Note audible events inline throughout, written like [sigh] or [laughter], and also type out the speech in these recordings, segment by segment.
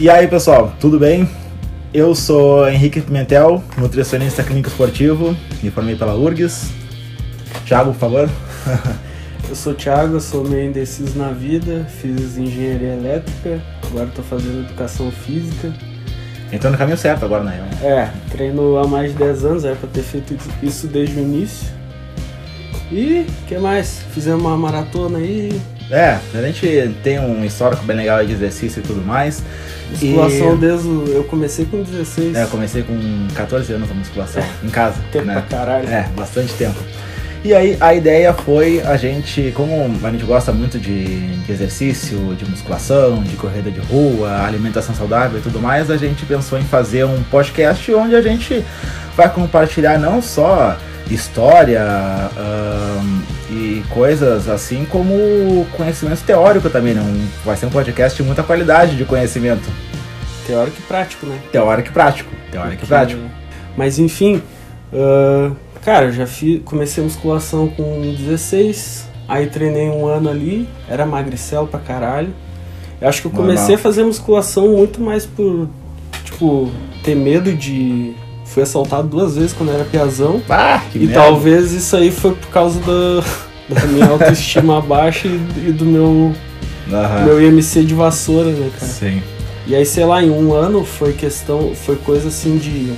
E aí, pessoal, tudo bem? Eu sou Henrique Pimentel, nutricionista clínico esportivo, me formei pela URGS. Thiago, por favor. [laughs] Eu sou o Thiago, sou meio indeciso na vida, fiz engenharia elétrica, agora estou fazendo educação física. Entrou no caminho certo agora, real. É, treino há mais de 10 anos, era para ter feito isso desde o início. E que mais? Fizemos uma maratona aí. É, a gente tem um histórico bem legal de exercício e tudo mais. Musculação E- desde. Eu comecei com 16. É, eu comecei com 14 anos a musculação, em casa. Tempo né? pra caralho. É, bastante tempo. E aí a ideia foi a gente, como a gente gosta muito de, de exercício, de musculação, de corrida de rua, alimentação saudável e tudo mais, a gente pensou em fazer um podcast onde a gente vai compartilhar não só história e coisas assim, como conhecimento teórico também. Não vai ser um podcast de muita qualidade de conhecimento. Teórico e prático, né? Teórico e prático. Teórico e prático. Mas enfim, ah, cara, eu já fiz, comecei musculação com 16, aí treinei um ano ali, era magricel pra caralho. Eu acho que eu Normal. comecei a fazer musculação muito mais por, tipo, ter medo de. Fui assaltado duas vezes quando era piazão. Ah, que E merda. talvez isso aí foi por causa da, [laughs] da minha autoestima [laughs] baixa e, e do meu, meu IMC de vassoura, né, cara? Sim. E aí, sei lá, em um ano foi questão, foi coisa assim de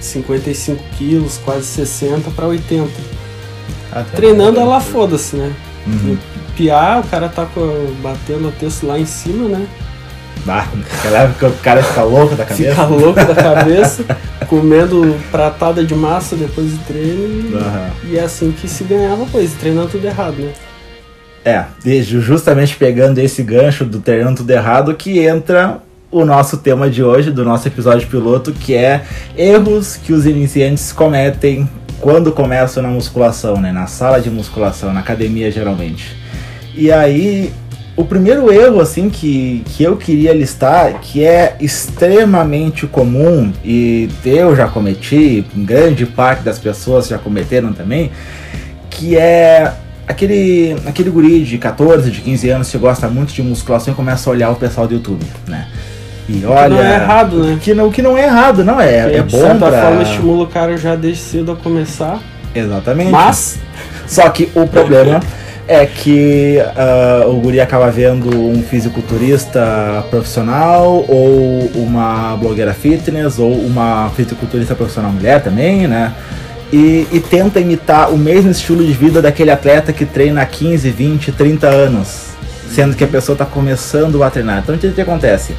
55 quilos, quase 60 pra 80. Ah, tá. Treinando ela foda-se, né? Uhum. Piar, o cara tá batendo o texto lá em cima, né? Bah, naquela época o cara fica louco da cabeça. Fica louco da cabeça, comendo pratada de massa depois do treino. E, Aham. e é assim que se ganhava coisa, treinando tudo errado, né? É, desde justamente pegando esse gancho do treinando tudo errado que entra o nosso tema de hoje, do nosso episódio piloto, que é erros que os iniciantes cometem quando começam na musculação, né? Na sala de musculação, na academia geralmente. E aí, o primeiro erro, assim, que, que eu queria listar, que é extremamente comum, e eu já cometi, grande parte das pessoas já cometeram também, que é aquele, aquele guri de 14, de 15 anos que gosta muito de musculação e começa a olhar o pessoal do YouTube, né? E olha. não é errado, né? Que não, que não é errado, não é. Que, É de bom certa pra... forma estimula o cara já desde cedo a começar. Exatamente. Mas, Só que o problema [laughs] é que ah, o guri acaba vendo um fisiculturista profissional ou uma blogueira fitness ou uma fisiculturista profissional mulher também, né? E, e tenta imitar o mesmo estilo de vida daquele atleta que treina há 15, 20, 30 anos, sendo que a pessoa está começando a treinar. Então o que, que acontece?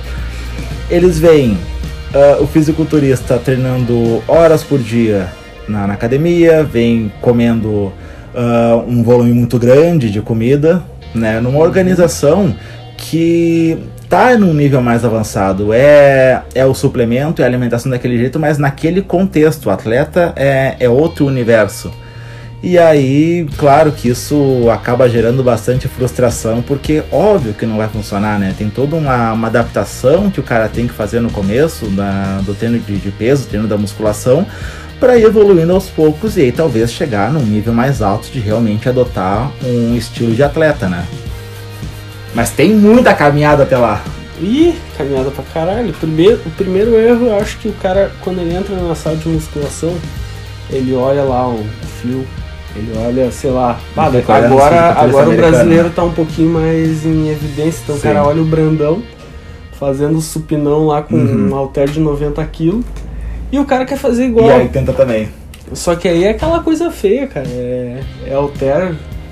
Eles veem ah, o fisiculturista treinando horas por dia na, na academia, vem comendo ah, um volume muito grande de comida, né, numa organização que tá num nível mais avançado. É, é o suplemento, é a alimentação daquele jeito, mas naquele contexto. O atleta é, é outro universo. E aí, claro que isso acaba gerando bastante frustração, porque óbvio que não vai funcionar, né? Tem toda uma, uma adaptação que o cara tem que fazer no começo da, do treino de, de peso, treino da musculação, para ir evoluindo aos poucos e aí talvez chegar num nível mais alto de realmente adotar um estilo de atleta, né? Mas tem muita caminhada até lá. Ih, caminhada pra caralho. Primeiro, o primeiro erro, eu acho que o cara, quando ele entra na sala de musculação, ele olha lá o fio, ele olha, sei lá. Ah, olhando agora assim, fisiculturista agora o brasileiro né? tá um pouquinho mais em evidência, então Sim. o cara olha o Brandão fazendo supinão lá com Uhum. um halter de 90 kg e o cara quer fazer E igual. aí tenta também. Só que aí é aquela coisa feia, cara. É, é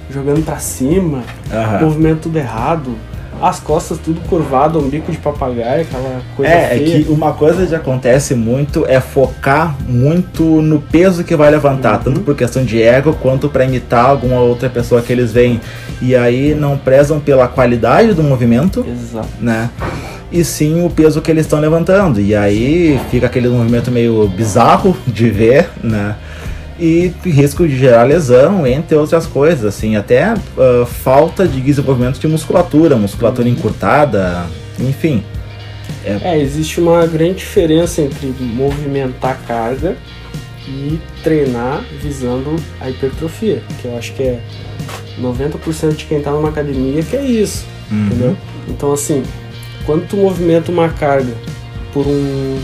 jogando pra cima, Aham. movimento tudo errado, as costas tudo curvado, um bico de papagaio, aquela coisa É, é feia. que uma coisa que acontece muito é focar muito no peso que vai levantar, Uhum. tanto por questão de ego quanto para imitar alguma outra pessoa que eles veem. E aí não prezam pela qualidade do movimento, Exato. né? E sim o peso que eles estão levantando. E aí fica aquele movimento meio bizarro de ver, né? E risco de gerar lesão, entre outras coisas, assim, até ah, falta de desenvolvimento de musculatura, musculatura encurtada, enfim. É, existe uma grande diferença entre movimentar carga e treinar visando a hipertrofia, que eu acho que é 90% de quem tá numa academia que é isso, Uhum. entendeu? Então assim, quando tu movimenta uma carga por um,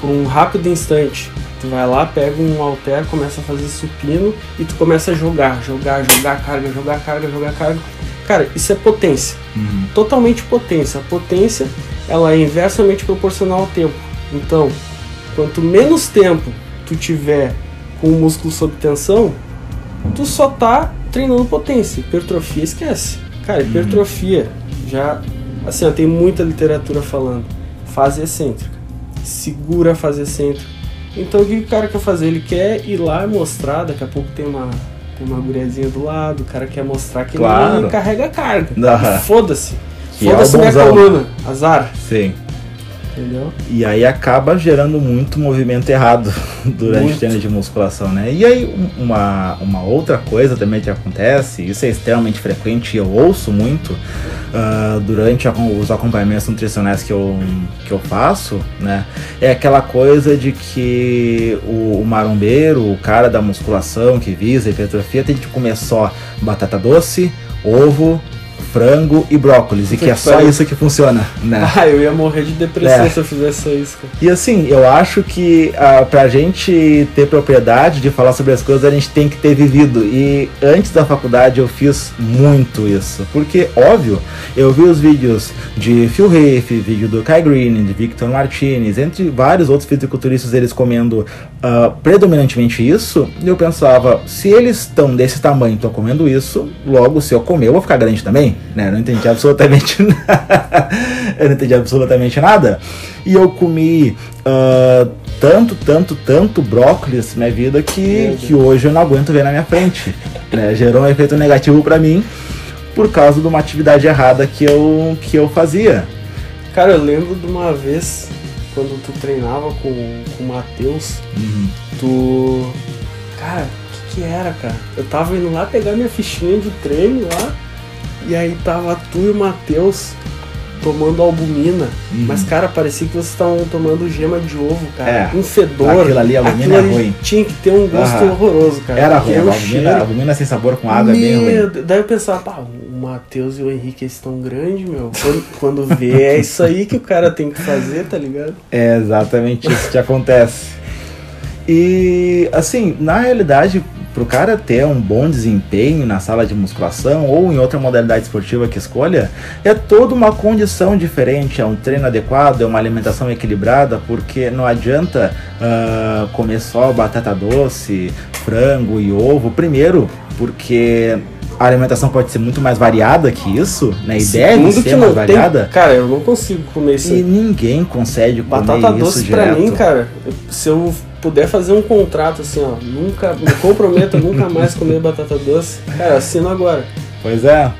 por um rápido instante, tu vai lá, pega um halter, começa a fazer supino e tu começa a jogar, jogar, jogar carga, jogar carga, jogar carga. Cara, isso é potência. Uhum. Totalmente potência. A potência, ela é inversamente proporcional ao tempo. Então, quanto menos tempo tu tiver com o músculo sob tensão, tu só tá treinando potência. Hipertrofia, esquece. Cara, hipertrofia, já, assim, ó, tem muita literatura falando. Fase excêntrica. Segura a fase excêntrica. Então, o que o cara quer fazer? Ele quer ir lá mostrar, daqui a pouco tem uma, tem uma guriazinha do lado, o cara quer mostrar que Claro. ele carrega carga. Foda-se. É Foda-se minha coluna. Azar. Sim. Entendeu? E aí acaba gerando muito movimento errado [laughs] durante Muito. o treino de musculação, né? E aí um- uma, uma outra coisa também que acontece, isso é extremamente frequente e eu ouço muito ah, durante os acompanhamentos nutricionais que eu, que eu faço, né? É aquela coisa de que o, o marombeiro, o cara da musculação que visa a hipertrofia, tem que comer só batata doce, ovo, frango e brócolis, e que é só isso que funciona, né? [laughs] Ah, eu ia morrer de depressão É. se eu fizesse isso, cara. E assim, eu acho que ah, pra gente ter propriedade de falar sobre as coisas, a gente tem que ter vivido. E antes da faculdade eu fiz muito isso. Porque, óbvio, eu vi os vídeos de Phil Heath, vídeo do Kai Green, de Victor Martinez, entre vários outros fisiculturistas, eles comendo ah, predominantemente isso. E eu pensava, se eles estão desse tamanho, estão comendo isso, logo se eu comer, eu vou ficar grande também. Né? Eu não entendi absolutamente [laughs] nada. eu não entendi absolutamente nada. E eu comi ah, tanto, tanto, tanto brócolis na minha vida que, que hoje eu não aguento ver na minha frente. né? Gerou um efeito negativo pra mim por causa de uma atividade errada que eu, que eu fazia. Cara, eu lembro de uma vez, quando tu treinava com, com o Matheus, tu. Cara, o que, que era, cara? Eu tava indo lá pegar minha fichinha de treino lá, e aí tava tu e o Matheus tomando albumina. Uhum. Mas, cara, parecia que vocês estavam tomando gema de ovo, cara. É. Um fedor. Aquilo ali, a albumina Aquilo é ruim. Tinha que ter um gosto Aham. horroroso, cara. Era ruim, a o albumina, albumina sem sabor com água é bem ruim. Meu. Daí eu pensava, pá, o Matheus e o Henrique eles estão grandes, meu. Quando, quando vê, é [laughs] isso aí que o cara tem que fazer, tá ligado? É exatamente isso que acontece. [laughs] E assim, na realidade, pro cara ter um bom desempenho na sala de musculação ou em outra modalidade esportiva que escolha, é toda uma condição diferente, é um treino adequado, é uma alimentação equilibrada, porque não adianta ah, comer só batata doce, frango e ovo. Primeiro, porque a alimentação pode ser muito mais variada que isso, né? E deve Segundo ser mais variada. tem. Cara, eu não consigo comer isso E ninguém consegue comer Batata isso doce direto. pra mim, cara, se eu puder fazer um contrato assim, ó, nunca, me comprometo a nunca mais comer batata doce, cara, assino agora. Pois é.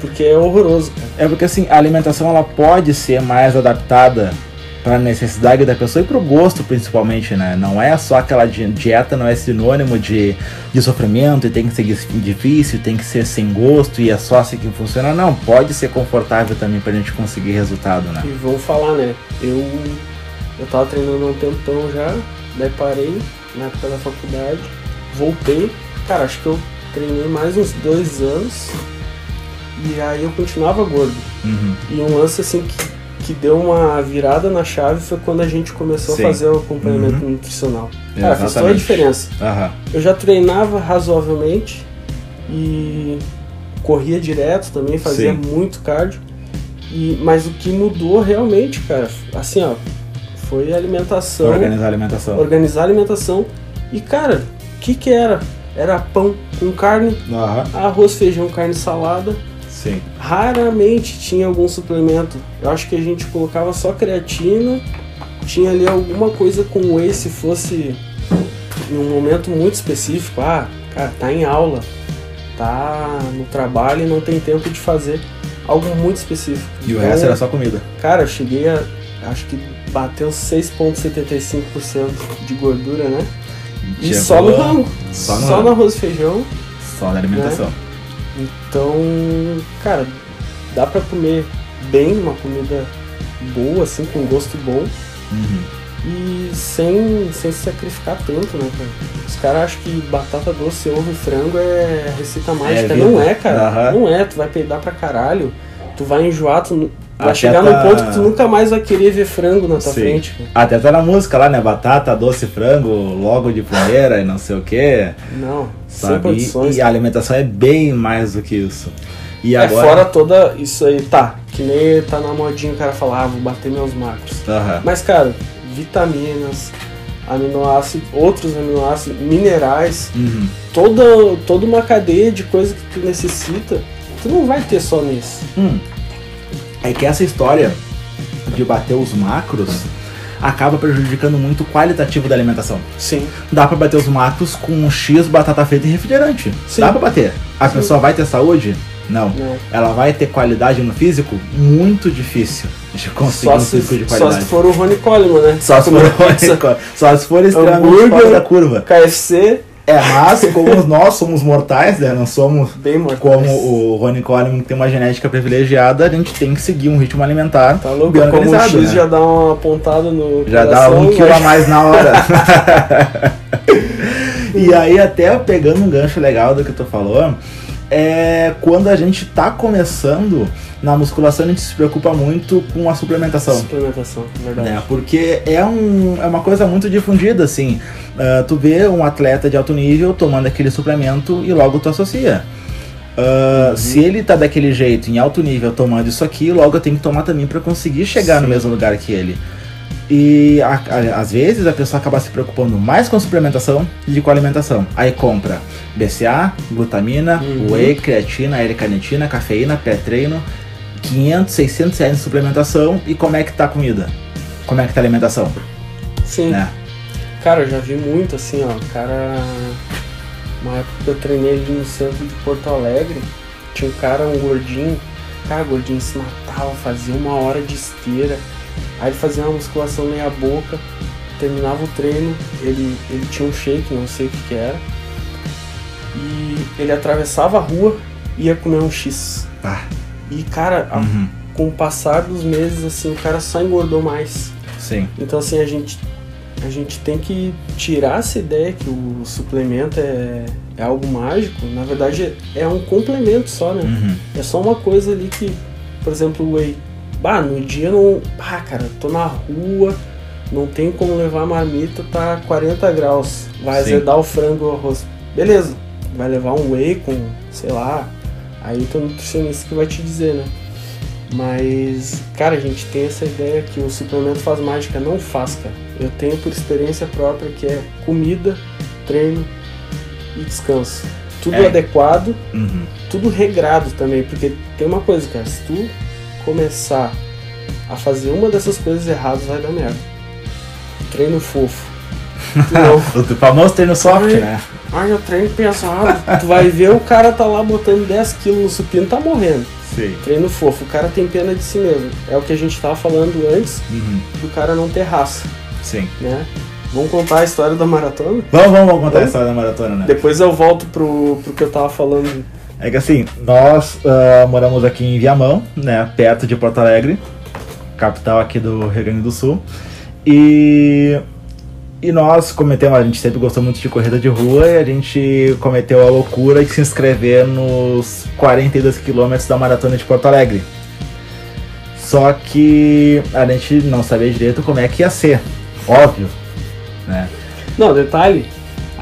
Porque é horroroso, cara. É porque assim, a alimentação ela pode ser mais adaptada para a necessidade da pessoa e para o gosto principalmente, né? Não é só aquela di- dieta, não é sinônimo de, de sofrimento e tem que ser difícil, tem que ser sem gosto e é só assim que funciona. Não, pode ser confortável também pra gente conseguir resultado, né? E vamos falar, né? Eu, eu tava treinando há um tempão já, daí parei na época da faculdade, voltei. Cara, acho que eu treinei mais uns dois anos e aí eu continuava gordo. Uhum. E um lance assim que, que deu uma virada na chave foi quando a gente começou Sim. a fazer o acompanhamento Uhum. nutricional. Cara, fez toda a Exatamente. diferença. Aham. Eu já treinava razoavelmente e corria direto também, fazia Sim. muito cardio. E, mas o que mudou realmente, cara, assim, ó, foi alimentação, Organizar a alimentação. organizar a alimentação. E, cara, o que que era? Era pão com carne, Aham. arroz, feijão, carne, salada. Sim. Raramente tinha algum suplemento. Eu acho que a gente colocava só creatina, tinha ali alguma coisa com whey se fosse em um momento muito específico. Ah, cara, tá em aula, tá no trabalho e não tem tempo de fazer algo muito específico. E o Então, resto era só comida. Cara, eu cheguei a. Acho que bateu 6,75% de gordura, né? E Chegou só no rango. Só no Só no arroz e feijão. Só na alimentação. Então, cara, dá pra comer bem, uma comida boa, assim, com gosto bom. Uhum. E sem, sem se sacrificar tanto, né, cara? Os caras acham que batata doce, ovo e frango é receita mágica. vida. não é, cara. Aham. Não é. Tu vai peidar pra caralho. Tu vai enjoar, tu, Vai Até chegar tá- num ponto que tu nunca mais vai querer ver frango na tua Sim. frente. cara. Até tá na música lá, né? Batata, doce, frango, logo de primeira e não sei o que. Não, sem Sabe? condições. E, e a alimentação é bem mais do que isso. E é agora. fora toda isso aí, tá. Que nem tá na modinha o cara falar, ah, vou bater meus macros. Aham. Mas, cara, vitaminas, aminoácidos, outros aminoácidos, minerais, Uhum. toda, toda uma cadeia de coisas que tu necessita, tu não vai ter só nisso. Hum. É que essa história de bater os macros acaba prejudicando muito o qualitativo da alimentação. Sim. Dá pra bater os macros com um X, batata frita e refrigerante. Sim. Dá pra bater. A Sim. pessoa vai ter saúde? Não. Não. Ela vai ter qualidade no físico? Muito difícil de conseguir Só um se, físico de só qualidade. se for o Rony Coleman, né? Só se for, Comer pizza, [laughs] só se for extremamente fora da curva. KFC, É, mas como nós somos mortais, né? Não somos bem mortais. como o Ronnie Coleman que tem uma genética privilegiada, a gente tem que seguir um ritmo alimentar Tá louco? bem Como o. X né? já dá uma pontada no Já dá coração, um quilo mas- a mais na hora. [laughs] [laughs] e aí, até pegando um gancho legal do que tu falou, é quando a gente tá começando na musculação, a gente se preocupa muito com a suplementação. Suplementação, verdade. Né? Porque é, um, é uma coisa muito difundida, assim. Ah, tu vê um atleta de alto nível tomando aquele suplemento e logo tu associa. Ah, Se ele tá daquele jeito, em alto nível, tomando isso aqui, logo eu tenho que tomar também para conseguir chegar no Sim. mesmo lugar que ele. E a- a- às vezes a pessoa acaba se preocupando mais com a suplementação do que com a alimentação. Aí compra BCA, glutamina, Uhum. whey, creatina, L-carnitina, cafeína, pré-treino, 500, 600 reais de suplementação e como é que tá a comida? Como é que tá a alimentação? Sim. Né? Cara, eu já vi muito assim, ó. Cara. Uma época que eu treinei ali no centro de Porto Alegre, tinha um cara, um gordinho. Cara, gordinho se matava, fazia uma hora de esteira. Aí ele fazia uma musculação meia boca, terminava o treino, ele, ele tinha um shake, não sei o que, que era. E ele atravessava a rua e ia comer um X. Ah, E cara, a- uhum, com o passar dos meses, assim, o cara só engordou mais. sim. Então assim, a gente, a gente tem que tirar essa ideia que o suplemento é, é algo mágico. Na verdade é um complemento só, né? Uhum. É só uma coisa ali que, por exemplo, o whey. Bah, no dia não. Bah, cara, tô na rua, não tem como levar a marmita, tá 40 graus. Vai Sim. azedar o frango o arroz. Beleza, vai levar um whey com, sei lá. Aí teu nutricionista que vai te dizer, né? Mas, cara, a gente tem essa ideia que o suplemento faz mágica. Não faz, cara. Eu tenho por experiência própria que é comida, treino e descanso. Tudo É. adequado Uhum. tudo regrado também, porque tem uma coisa, cara, se tu começar a fazer uma dessas coisas erradas, vai dar merda. Treino fofo. [laughs] O famoso treino soft, Ai. né? ai, eu treino pesado. Tu vai ver o cara tá lá botando 10 quilos no supino, tá morrendo. Sim. Treino fofo, o cara tem pena de si mesmo. É o que a gente tava falando antes Uhum. do cara não ter raça, Sim. né? Vamos contar a história da maratona? Vamos, vamos, vamos contar a Vamos? história da maratona, né? Depois eu volto pro, pro que eu tava falando. É que assim, nós ah, moramos aqui em Viamão, né? Perto de Porto Alegre, capital aqui do Rio Grande do Sul. E, e nós cometemos, a gente sempre gostou muito de corrida de rua e a gente cometeu a loucura de se inscrever nos 42 quilômetros da maratona de Porto Alegre. Só que a gente não sabia direito como é que ia ser, óbvio, né? Não, detalhe,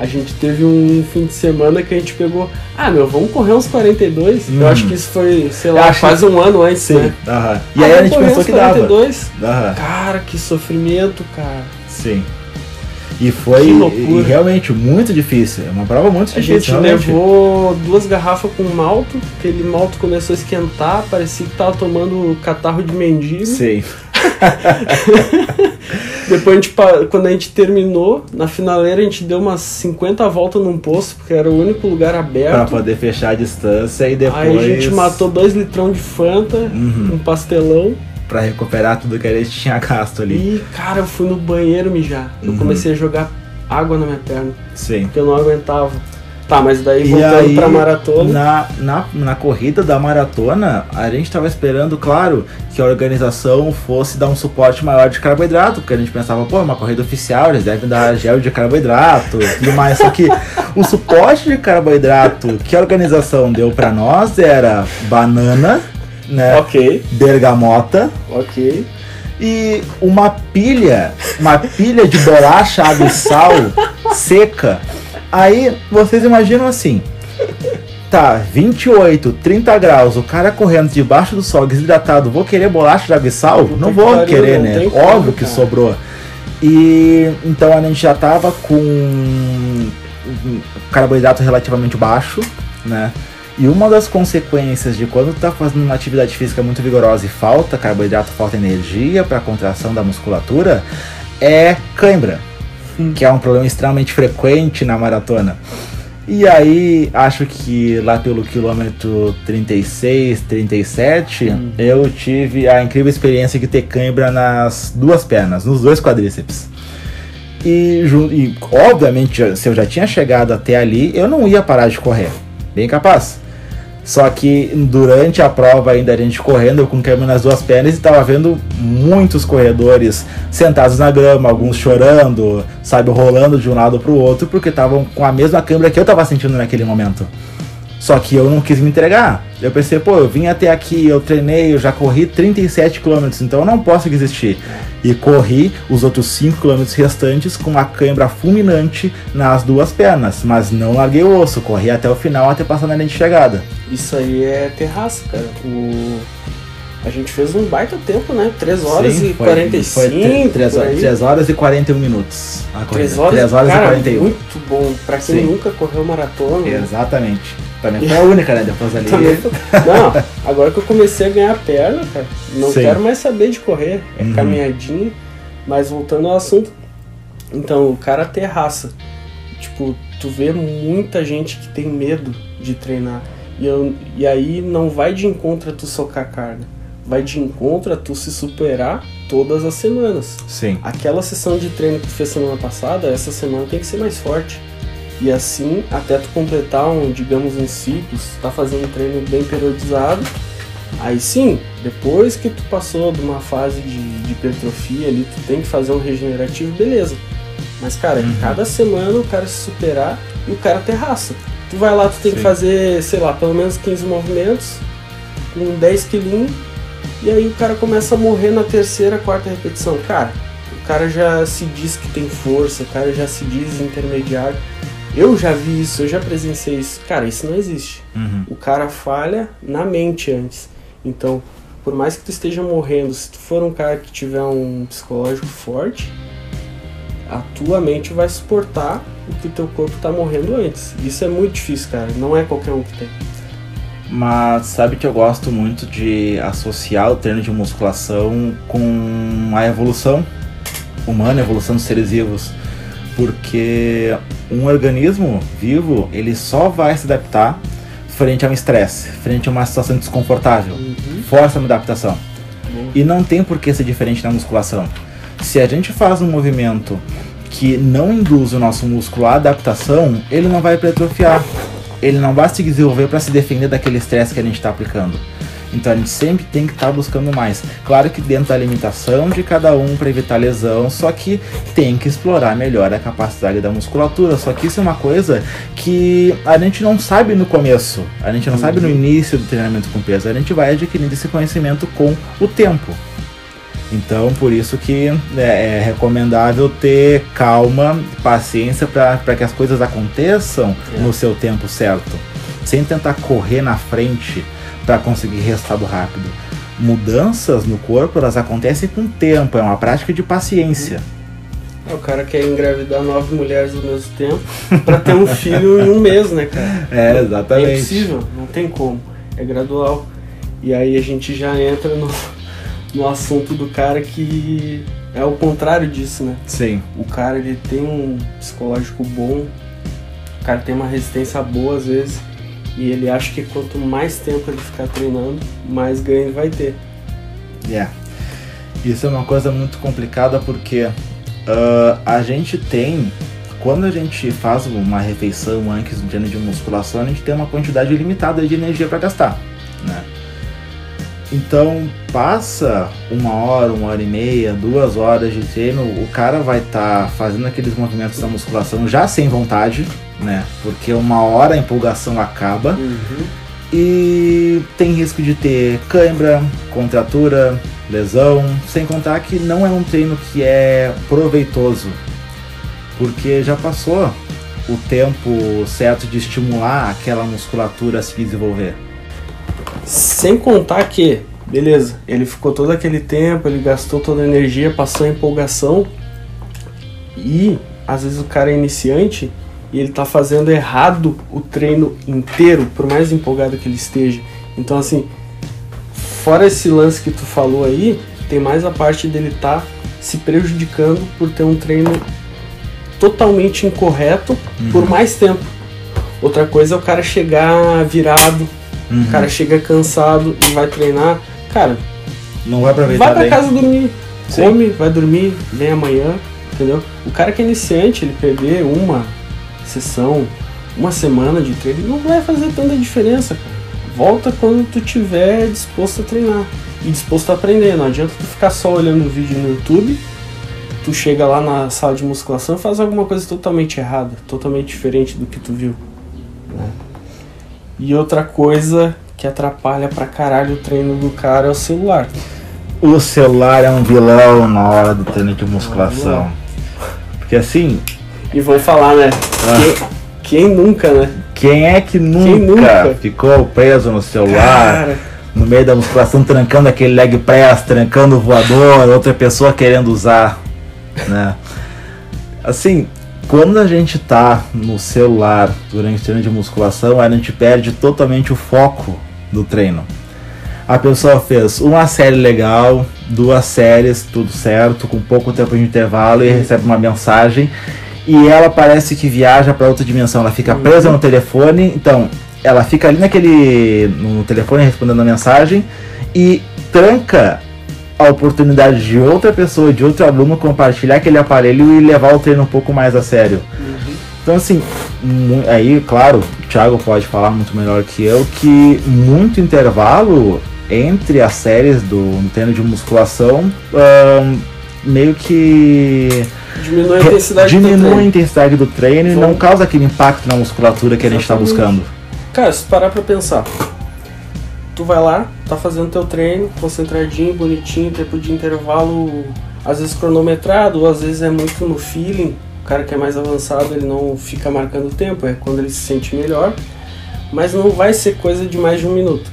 a gente teve um fim de semana que a gente pegou. Ah, meu, vamos correr uns 42. Hum. Eu acho que isso foi, sei lá, quase um ano antes, né? aham. E Ah, aí a gente pensou uns que dava. 42. Aham. Cara, que sofrimento, cara. Sim. E foi e, realmente muito difícil. É uma prova muito A difícil. gente realmente. levou duas garrafas com malto, aquele malto começou a esquentar, parecia que tava tomando catarro de mendigo. Sim. [laughs] Depois a gente, quando a gente terminou, na finaleira a gente deu umas 50 voltas num poço, porque era o único lugar Pra aberto. poder fechar a distância e depois. Aí a gente matou dois litrão de Fanta, Uhum. um pastelão. Pra recuperar tudo que a gente tinha gasto ali. E, cara, eu fui no banheiro mijar. Eu Uhum. comecei a jogar água na minha perna, Sim. porque eu não aguentava. Tá, mas daí E voltando aí, pra maratona. Na, na, na corrida da maratona, a gente tava esperando, claro, que a organização fosse dar um suporte maior de carboidrato, porque a gente pensava, pô, é uma corrida oficial, eles devem dar gel de carboidrato e tudo mais. Só que o suporte de carboidrato que a organização deu pra nós era banana né? Ok, Bergamota ok. e uma pilha, uma pilha de bolacha, água e sal seca. Aí vocês imaginam assim, tá, 28, 30 graus, o cara correndo debaixo do sol desidratado, vou querer bolacha de água sal? Puta Não que vou pariu, querer, não né? como, Óbvio que sobrou. E então a gente já tava com carboidrato relativamente baixo, né? E uma das consequências de quando tu tá fazendo uma atividade física muito vigorosa e falta carboidrato, falta energia para contração da musculatura, é cãibra, Hum. que é um problema extremamente frequente na maratona. E aí, acho que lá pelo quilômetro 36, 37, Hum. eu tive a incrível experiência de ter cãibra nas duas pernas, nos dois quadríceps. E, e, obviamente, se eu já tinha chegado até ali, eu não ia parar de correr. Bem capaz. Só que durante a prova ainda a gente correndo, eu com câmera nas duas pernas e tava vendo muitos corredores sentados na grama, alguns chorando, sabe, rolando de um lado pro outro, porque estavam com a mesma câmera que eu tava sentindo naquele momento. Só que eu não quis me entregar. Eu pensei, pô, eu vim até aqui, eu treinei, eu já corri 37 km, então eu não posso desistir. E corri os outros 5 km restantes com uma cãibra fulminante nas duas pernas, mas não larguei o osso, corri até o final até passar na linha de chegada. Isso aí é terraço, cara. O... A gente fez um baita tempo, né? 3 horas Sim, e foi- 45. Foi 3 por aí. horas, horas e 41 minutos. A corrida. 3 horas, 3 horas cara, e 41. muito bom. Pra quem Sim. nunca correu maratona. Exatamente. Também foi a [laughs] única, né? Depois ali. Também Não, [laughs] agora que eu comecei a ganhar perna, cara, não Sim. quero mais saber de correr. É Uhum. caminhadinha. Mas voltando ao assunto, então, o cara terraça. Tipo, tu vê muita gente que tem medo de treinar. E, eu, e aí não vai de encontro a tu socar carga. Vai de encontro a tu se superar todas as semanas. Sim. Aquela sessão de treino que tu fez semana passada, essa semana tem que ser mais forte. E assim, até tu completar um, digamos, um ciclo, se tu tá fazendo um treino bem periodizado, aí sim, depois que tu passou de uma fase de, de hipertrofia ali, tu tem que fazer um regenerativo, beleza. Mas, cara, Uhum. cada semana o cara se superar e o cara ter raça. Tu vai lá, tu tem que Sim. fazer, sei lá, pelo menos 15 movimentos, com 10 quilinhos, e aí o cara começa a morrer na terceira, quarta repetição. Cara, o cara já se diz que tem força, o cara já se diz intermediário. Eu já vi isso, eu já presenciei isso. Cara, isso não existe. Uhum. O cara falha na mente antes. Então, por mais que tu esteja morrendo, se tu for um cara que tiver um psicológico forte, a tua mente vai suportar o que o teu corpo tá morrendo antes. Isso é muito difícil, cara. Não é qualquer um que tem. Mas sabe que eu gosto muito de associar o treino de musculação com a evolução humana, a evolução dos seres vivos. Porque um organismo vivo, ele só vai se adaptar frente a um estresse, frente a uma situação desconfortável. Força uma adaptação. E não tem por que ser diferente na musculação. Se a gente faz um movimento que não induz o nosso músculo à adaptação, ele não vai hipertrofiar. Ele não vai se desenvolver para se defender daquele estresse que a gente está aplicando. Então a gente sempre tem que estar buscando mais. Claro que dentro da limitação de cada um para evitar lesão, só que tem que explorar melhor a capacidade da musculatura. Só que isso é uma coisa que a gente não sabe no começo, a gente não sabe no início do treinamento com peso, a gente vai adquirindo esse conhecimento com o tempo. Então, por isso que é, é recomendável ter calma, paciência para que as coisas aconteçam É. no seu tempo certo, sem tentar correr na frente para conseguir resultado rápido. Mudanças no corpo elas acontecem com o tempo, é uma prática de paciência. É, O cara quer engravidar nove mulheres ao mesmo tempo pra ter um filho em um mês, né, cara? É, [laughs] É exatamente. impossível, não tem como. É gradual. E aí a gente já entra no, no assunto do cara que é o contrário disso, né? Sim, O cara ele tem um psicológico bom, o cara tem uma resistência boa às vezes, e ele acha que quanto mais tempo ele ficar treinando, mais ganho ele vai ter. Yeah. Isso é uma coisa muito complicada porque ah, a gente tem, quando a gente faz uma refeição antes do treino de musculação, a gente tem uma quantidade limitada de energia para gastar, né? Então passa uma hora, uma hora e meia, duas horas de treino, o cara vai estar fazendo aqueles movimentos da musculação já sem vontade, né? Porque uma hora a empolgação acaba e que tem risco de ter cãibra, contratura, lesão, sem contar que não é um treino que é proveitoso, porque já passou o tempo certo de estimular aquela musculatura a se desenvolver. Sem contar que, beleza, ele ficou todo aquele tempo, ele gastou toda a energia, passou a empolgação e às vezes o cara é iniciante e ele tá fazendo errado o treino inteiro, por mais empolgado que ele esteja. Então assim, fora esse lance que tu falou aí, tem mais a parte dele tá se prejudicando por ter um treino totalmente incorreto uhum. por mais tempo. Outra coisa é o cara chegar virado, uhum. o cara chega cansado e vai treinar. Cara, não vai aproveitar Vai pra bem. casa dormir, Sim. come, vai dormir, vem amanhã, entendeu? O cara que é iniciante, ele perder uma sessão, uma semana de treino, não vai fazer tanta diferença, cara. Volta quando tu tiver disposto a treinar e disposto a aprender. Não adianta tu ficar só olhando o vídeo no YouTube tu chega lá na sala de musculação e faz alguma coisa totalmente errada, totalmente diferente do que tu viu. Né? E outra coisa que atrapalha pra caralho o treino do cara é o celular. O celular é um vilão na hora do treino de musculação. Porque assim. E vou falar, né? Ah. Quem, quem, nunca, né? Quem é que nunca, nunca? ficou preso no celular? Cara. No meio da musculação, trancando aquele leg press, trancando o voador, outra pessoa querendo usar né? Assim, quando a gente tá no celular durante o treino de musculação, a gente perde totalmente o foco do treino. A pessoa fez uma série legal, duas séries, tudo certo, com pouco tempo de intervalo e recebe uma mensagem e ela parece que viaja para outra dimensão. Ela fica presa no telefone, então ela fica ali naquele no telefone respondendo a mensagem e tranca a oportunidade de outra pessoa, de outro aluno compartilhar aquele aparelho e levar o treino um pouco mais a sério. Uhum. Então, assim, aí, claro, o Thiago pode falar muito melhor que eu, que muito intervalo entre as séries do treino de musculação um, meio que diminui a intensidade, diminui do, treino. A intensidade do treino e não causa aquele impacto na musculatura que Exatamente. a gente está buscando. Cara, se parar pra pensar, tu vai lá, tá fazendo teu treino, concentradinho, bonitinho, tempo de intervalo, às vezes cronometrado, ou às vezes é muito no feeling. O cara que é mais avançado, ele não fica marcando o tempo, é quando ele se sente melhor. Mas não vai ser coisa de mais de um minuto.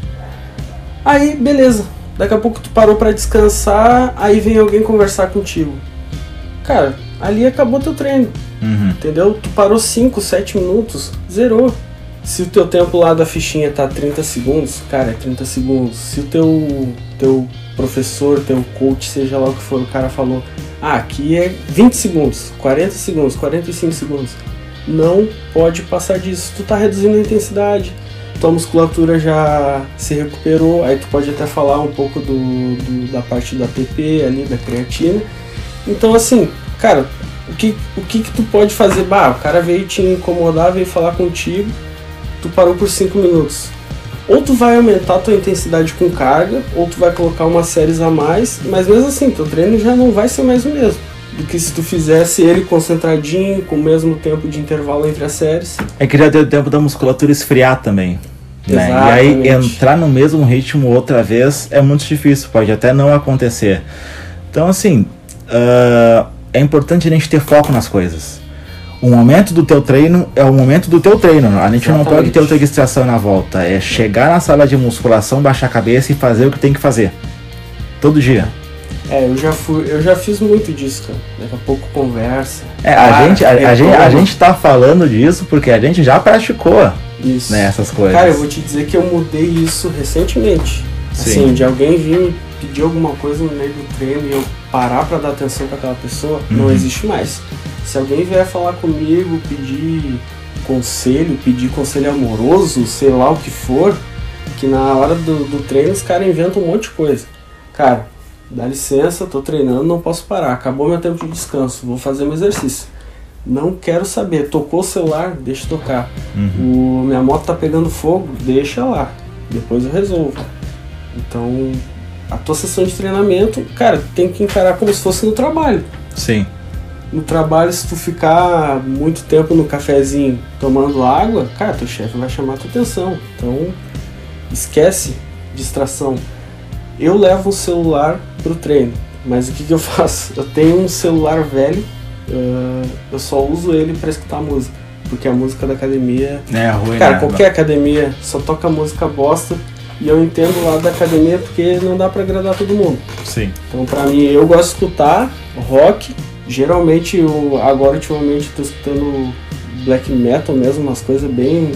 Aí, beleza. Daqui a pouco tu parou para descansar, aí vem alguém conversar contigo. Cara, ali acabou teu treino. Uhum. Entendeu? Tu parou 5, 7 minutos, zerou. Se o teu tempo lá da fichinha tá 30 segundos, cara, é 30 segundos. Se o teu, teu professor, teu coach, seja lá o que for, o cara falou, ah, aqui é 20 segundos, 40 segundos, 45 segundos. Não pode passar disso. Tu tá reduzindo a intensidade, tua musculatura já se recuperou, aí tu pode até falar um pouco do, do da parte da ATP ali, da creatina. Então assim, cara, o que, o que que tu pode fazer? Bah, o cara veio te incomodar, veio falar contigo, tu parou por 5 minutos. Ou tu vai aumentar a tua intensidade com carga, ou tu vai colocar umas séries a mais, mas mesmo assim, teu treino já não vai ser mais o mesmo do que se tu fizesse ele concentradinho, com o mesmo tempo de intervalo entre as séries. É que já deu tempo da musculatura esfriar também. Né? E aí entrar no mesmo ritmo outra vez é muito difícil, pode até não acontecer. Então assim, uh, é importante a gente ter foco nas coisas o momento do teu treino é o momento do teu treino. A gente Exatamente. não pode ter outra distração na volta. É chegar na sala de musculação, baixar a cabeça e fazer o que tem que fazer. Todo dia. É, eu já fui, eu já fiz muito disso, cara. Daqui a pouco conversa. É, a gente, a, a, gente, a gente tá falando disso porque a gente já praticou isso. Né, essas coisas. Cara, eu vou te dizer que eu mudei isso recentemente. Sim. Assim, de alguém vir me pedir alguma coisa no meio do treino e eu parar para dar atenção para aquela pessoa, uhum. não existe mais. Se alguém vier falar comigo, pedir conselho, pedir conselho amoroso, sei lá o que for, que na hora do, do treino os caras inventam um monte de coisa. Cara, dá licença, tô treinando, não posso parar. Acabou meu tempo de descanso, vou fazer meu exercício. Não quero saber. Tocou o celular, deixa tocar. Uhum. O, minha moto tá pegando fogo, deixa lá. Depois eu resolvo. Então, a tua sessão de treinamento, cara, tem que encarar como se fosse no trabalho. Sim no trabalho, se tu ficar muito tempo no cafezinho tomando água, cara, teu chefe vai chamar tua atenção. Então, esquece distração. Eu levo o celular pro treino, mas o que, que eu [laughs] faço? Eu tenho um celular velho, uh, eu só uso ele para escutar música, porque a música da academia. É ruim, Cara, né? qualquer academia só toca música bosta e eu entendo lá da academia porque não dá pra agradar todo mundo. Sim. Então, pra mim, eu gosto de escutar rock. Geralmente, eu, agora, ultimamente, tô escutando black metal mesmo, umas coisas bem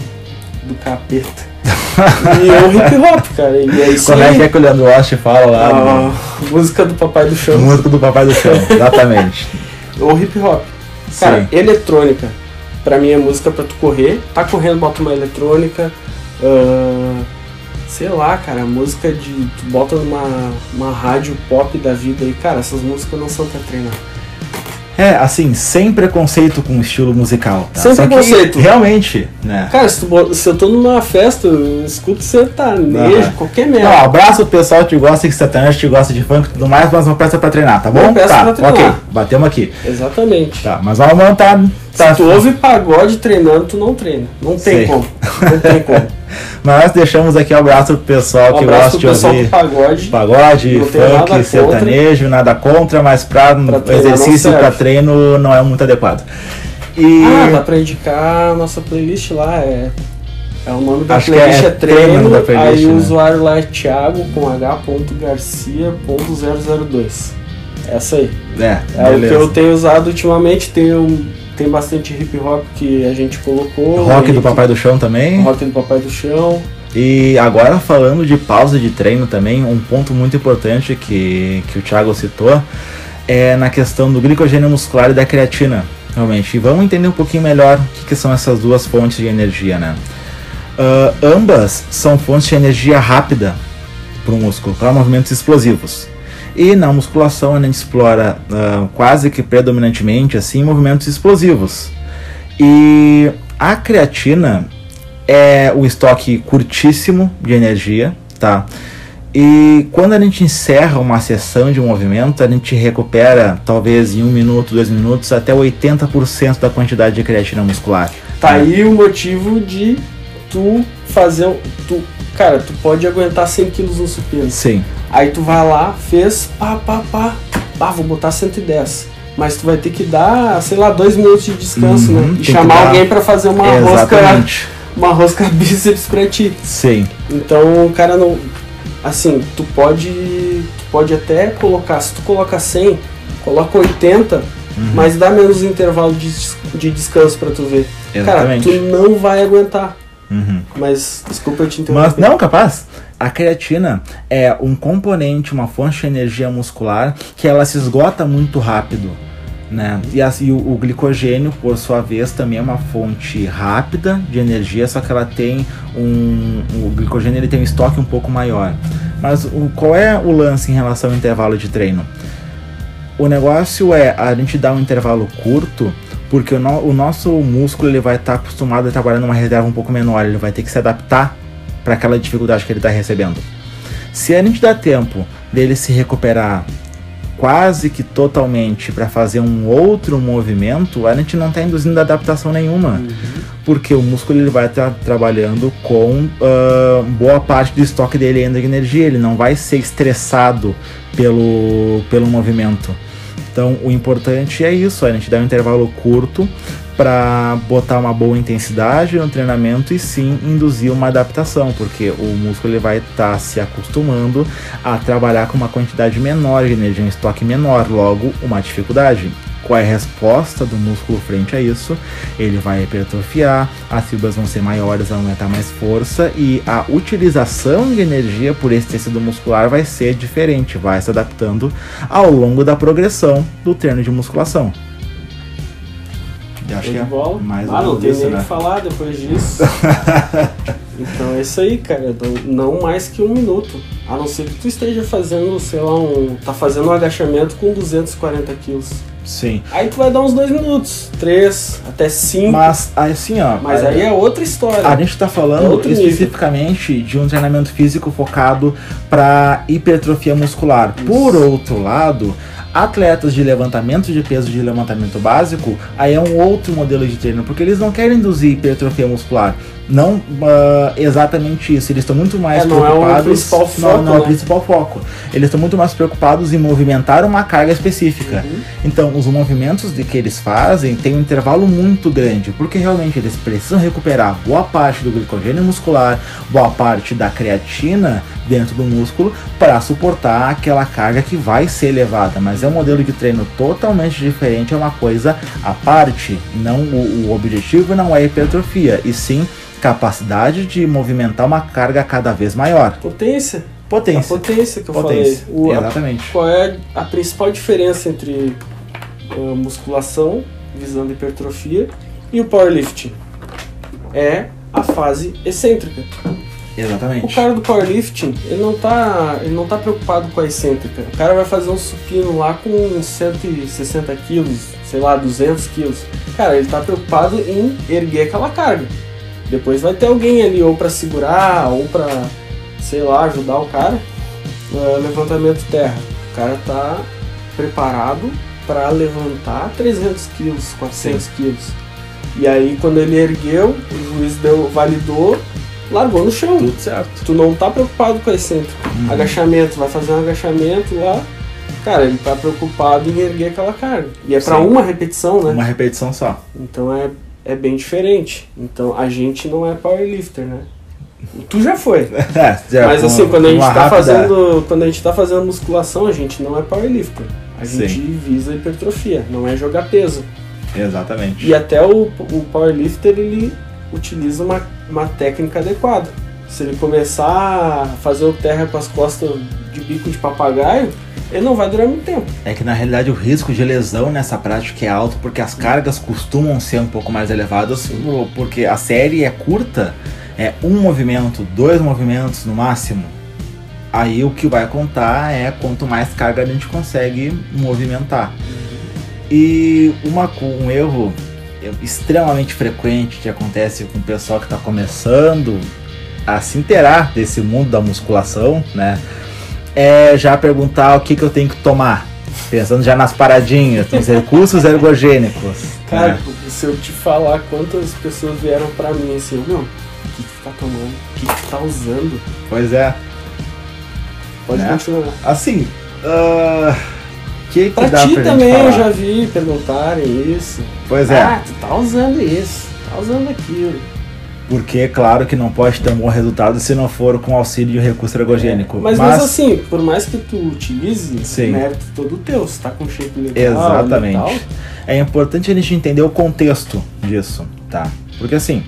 do capeta. [laughs] e eu hip hop, cara. E é isso Como é aí. que é que o Leandro Walsh fala lá? A música do Papai do. Chão. Música do Papai do Chão, [laughs] exatamente. Ou hip hop. Cara, Sim. eletrônica. Pra mim é música pra tu correr. Tá correndo, bota uma eletrônica. ah, sei lá, cara, música de. Tu bota numa uma rádio pop da vida aí. Cara, essas músicas não são pra treinar. É, assim, sem preconceito com o estilo musical. Tá? Sem Só preconceito. realmente, né? Cara, se, tu se eu tô numa festa, eu escuto sertanejo, Aham. qualquer Não, merda. abraço pro pessoal que gosta de sertanejo, que gosta de funk e tudo mais, mas uma peça pra treinar, tá bom? Uma peça tá, pra treinar. ok, batemos aqui. Exatamente. Tá, mas vamos montar. Tá, Se tu ouve pagode treinando, tu não treina. Não tem Sei. como. Não tem [laughs] como. Mas deixamos aqui um abraço pro pessoal Um que gosta de pessoal ouvir do pagode. pagode, tenho nada funk, contra. sertanejo, nada contra, mas não exercício pra treino não é muito adequado. E Ah, dá pra indicar a nossa playlist lá. É, é o nome da Acho que playlist é é, treino. da playlist, aí o né? usuário lá é Thiago com h.garcia.002. Essa aí. é, É o beleza. que eu tenho usado ultimamente. Tem, um, tem bastante hip hop que a gente colocou. Rock do Papai do Chão também. Rock do Papai do Chão. E agora falando de pausa de treino também, um ponto muito importante que, que o Thiago citou é na questão do glicogênio muscular e da creatina, realmente. E vamos entender um pouquinho melhor o que, que são essas duas fontes de energia, né? Ah, ambas são fontes de energia rápida para o músculo, para movimentos explosivos. E na musculação a gente explora ah, quase que predominantemente assim movimentos explosivos. E a creatina é o estoque curtíssimo de energia, tá? E quando a gente encerra uma sessão de movimento, a gente recupera, talvez em um minuto, dois minutos, até 80% da quantidade de creatina muscular. Tá aí o motivo de tu fazer. um- Tu, cara, tu pode aguentar 100 kg no supino. Sim, Aí tu vai lá, fez, pá, pá, pá, pá, vou botar 110. Mas tu vai ter que dar, sei lá, dois minutos de descanso, Uhum, né? E chamar dar- alguém pra fazer uma rosca, exatamente. uma rosca [laughs] bíceps pra ti. Sim, Então, o cara não. Assim, tu pode. Tu pode até colocar. Se tu coloca 100, coloca 80, Uhum. mas dá menos intervalo de, de descanso pra tu ver. exatamente. Cara, tu não vai aguentar. Uhum. Mas, desculpa eu te interromper. Mas não, capaz. A creatina é um componente, uma fonte de energia muscular que ela se esgota muito rápido. Né? E, assim, o, o glicogênio, por sua vez, também é uma fonte rápida de energia, só que ela tem um. O glicogênio ele tem um estoque um pouco maior. Mas o, qual é o lance em relação ao intervalo de treino? O negócio é a gente dar um intervalo curto, porque o, no- o nosso músculo ele vai estar acostumado a trabalhar numa reserva um pouco menor, ele vai ter que se adaptar para aquela dificuldade que ele está recebendo. Se a gente dá tempo dele se recuperar quase que totalmente para fazer um outro movimento, a gente não está induzindo adaptação nenhuma, porque o músculo ele vai estar trabalhando com ah, boa parte do estoque dele ainda de energia, ele não vai ser estressado pelo, pelo movimento. Então o importante é isso, a gente dá um intervalo curto para botar uma boa intensidade no treinamento e sim induzir uma adaptação, porque o músculo ele vai estar se acostumando a trabalhar com uma quantidade menor de energia, um estoque menor, logo uma dificuldade. Qual é a resposta do músculo frente a isso? Ele vai hipertrofiar, as fibras vão ser maiores, vão aumentar mais força e a utilização de energia por esse tecido muscular vai ser diferente, vai se adaptando ao longo da progressão do treino de musculação. Eu acho que é bola. mais ah, não tem isso, nem o né? que falar depois disso. [laughs] então é isso aí, cara. Não- Não mais que um minuto. A não ser que tu esteja fazendo, sei lá, um. Tá fazendo um agachamento com 240 quilos. Sim. Aí tu vai dar uns dois minutos. Três, até cinco. Mas assim, ó. Mas aí é outra história. A gente está falando nível. especificamente de um treinamento físico focado para hipertrofia muscular. Por outro lado, atletas de levantamento de peso de levantamento básico, aí é um outro modelo de treino, porque eles não querem induzir hipertrofia muscular. Não uh, exatamente isso. Eles estão muito mais É, não é o preocupados. principal não, foco, não é o né? principal foco. Eles estão muito mais preocupados em movimentar uma carga específica. Uhum. Então, os movimentos de que eles fazem tem um intervalo muito grande, porque realmente eles precisam recuperar boa parte do glicogênio muscular, boa parte da creatina dentro do músculo para suportar aquela carga que vai ser elevada. Mas é um modelo de treino totalmente diferente, é uma coisa à parte. Não o, o objetivo não é hipertrofia, e sim capacidade de movimentar uma carga cada vez maior. Potência. Potência. A potência que eu Potência. falei. O- a- Exatamente. qual é a principal diferença entre ah, musculação, visando hipertrofia, e o powerlifting? É a fase excêntrica. Exatamente. O cara do powerlifting, ele não tá, ele não tá preocupado com a excêntrica. O cara vai fazer um supino lá com 160 quilos, sei lá, 200 quilos. Cara, ele tá preocupado em erguer aquela carga. Depois vai ter alguém ali ou pra segurar, ou pra, sei lá, ajudar o cara. Ah, levantamento terra. O cara tá preparado para levantar 300 quilos, 400 quilos. E aí quando ele ergueu, o juiz deu, validou, largou no chão. Tudo certo. Tu não tá preocupado com excêntrica. Uhum. Agachamento, vai fazer um agachamento lá. Cara, ele tá preocupado em erguer aquela carga. E é pra Sim. uma repetição, né? Uma repetição só. Então é, é bem diferente. Então a gente não é powerlifter, né? Tu já foi. [laughs] É, já Mas assim, quando a gente tá rápida- fazendo. Quando a gente tá fazendo musculação, a gente não é powerlifter. A Sim. gente visa hipertrofia, não é jogar peso. Exatamente. E até o, o powerlifter ele utiliza uma, uma técnica adequada. Se ele começar a fazer o terra com as costas de bico de papagaio, ele não vai durar muito tempo. É que na realidade o risco de lesão nessa prática é alto porque as cargas costumam ser um pouco mais elevadas, porque a série é curta, é um movimento, dois movimentos no máximo. Aí o que vai contar é quanto mais carga a gente consegue movimentar. E uma, um erro extremamente frequente que acontece com o pessoal que está começando a se inteirar desse mundo da musculação, né? É já perguntar o que, que eu tenho que tomar. Pensando já nas paradinhas, nos recursos ergogênicos. Cara, né? se eu te falar quantas pessoas vieram pra mim assim, meu, o que, que tu tá tomando? O que, que tu tá usando? Pois é. Pode Né? continuar. Assim, ah, que que Pra dá ti pra também eu já vi perguntarem isso. Pois é. Ah, tu tá usando isso, tá usando aquilo. Porque, claro, que não pode ter um bom resultado se não for com auxílio de recurso ergogênico. Mas, mas assim, por mais que tu utilize, Sim. mérito todo teu, se tá com shape legal Exatamente. tal, É importante a gente entender o contexto disso, tá? Porque assim,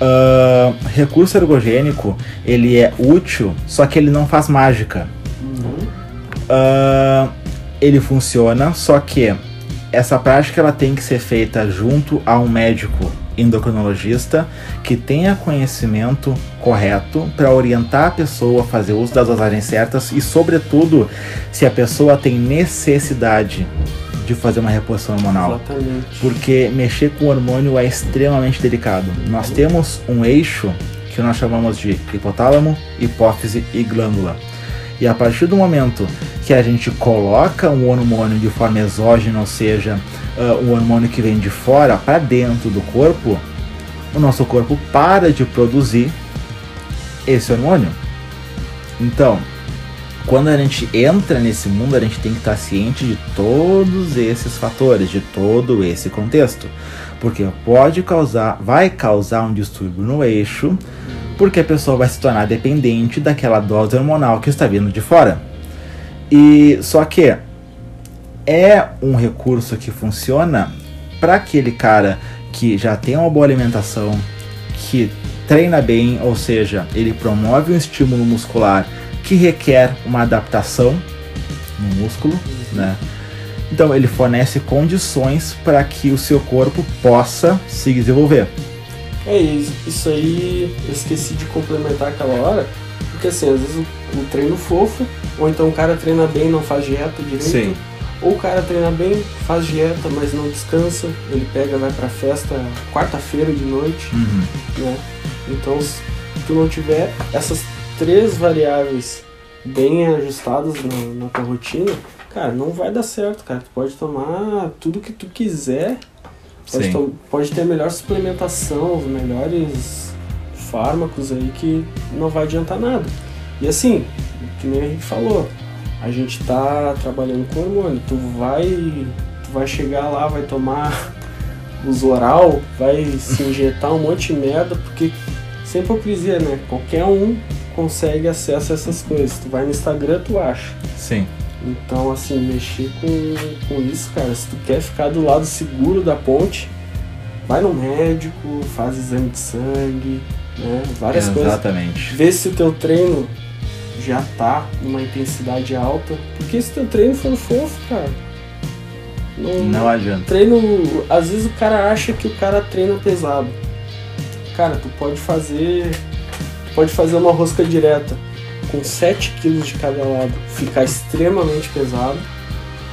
ah, recurso ergogênico, ele é útil, só que ele não faz mágica. uhum, Ah, ele funciona, só que essa prática ela tem que ser feita junto a um médico endocrinologista que tenha conhecimento correto para orientar a pessoa a fazer uso das dosagens certas e, sobretudo, se a pessoa tem necessidade de fazer uma reposição hormonal. exatamente. Porque mexer com hormônio é extremamente delicado. Nós temos um eixo que nós chamamos de hipotálamo, hipófise e glândula. E a partir do momento que a gente coloca um hormônio de forma exógena, ou seja, ah, um hormônio que vem de fora para dentro do corpo, o nosso corpo para de produzir esse hormônio. Então, quando a gente entra nesse mundo, a gente tem que estar ciente de todos esses fatores, de todo esse contexto. Porque pode causar, vai causar um distúrbio no eixo, porque a pessoa vai se tornar dependente daquela dose hormonal que está vindo de fora. E só que é um recurso que funciona para aquele cara que já tem uma boa alimentação, que treina bem, ou seja, ele promove um estímulo muscular que requer uma adaptação no músculo, né? Então ele fornece condições para que o seu corpo possa se desenvolver. É isso, isso aí eu esqueci de complementar aquela hora, porque assim, às vezes o, o treino fofo, ou então o cara treina bem não faz dieta direito, Sim. ou o cara treina bem, faz dieta, mas não descansa, ele pega, vai pra festa quarta-feira de noite, né? Então se tu não tiver essas três variáveis bem ajustadas na, na tua rotina, cara, não vai dar certo, cara. Tu pode tomar tudo que tu quiser, pode, to- pode ter a melhor suplementação, os melhores fármacos aí que não vai adiantar nada. E assim, que nem a gente falou, a gente tá trabalhando com hormônio, tu vai, tu vai chegar lá, vai tomar [laughs] os oral, vai se injetar um monte de merda, porque sem hipocrisia, né? Qualquer um consegue acesso a essas coisas. Tu vai no Instagram, tu acha. Sim. Então, assim, mexer com, com isso, cara, se tu quer ficar do lado seguro da ponte, vai no médico, faz exame de sangue, né? Várias Exatamente. coisas. Vê se o teu treino já tá numa intensidade alta. Porque se teu treino for fofo, cara. Não, Não adianta. treino. Às vezes o cara acha que o cara treina pesado. Cara, tu pode fazer. Tu pode fazer uma rosca direta com 7 kg de cada lado, ficar extremamente pesado.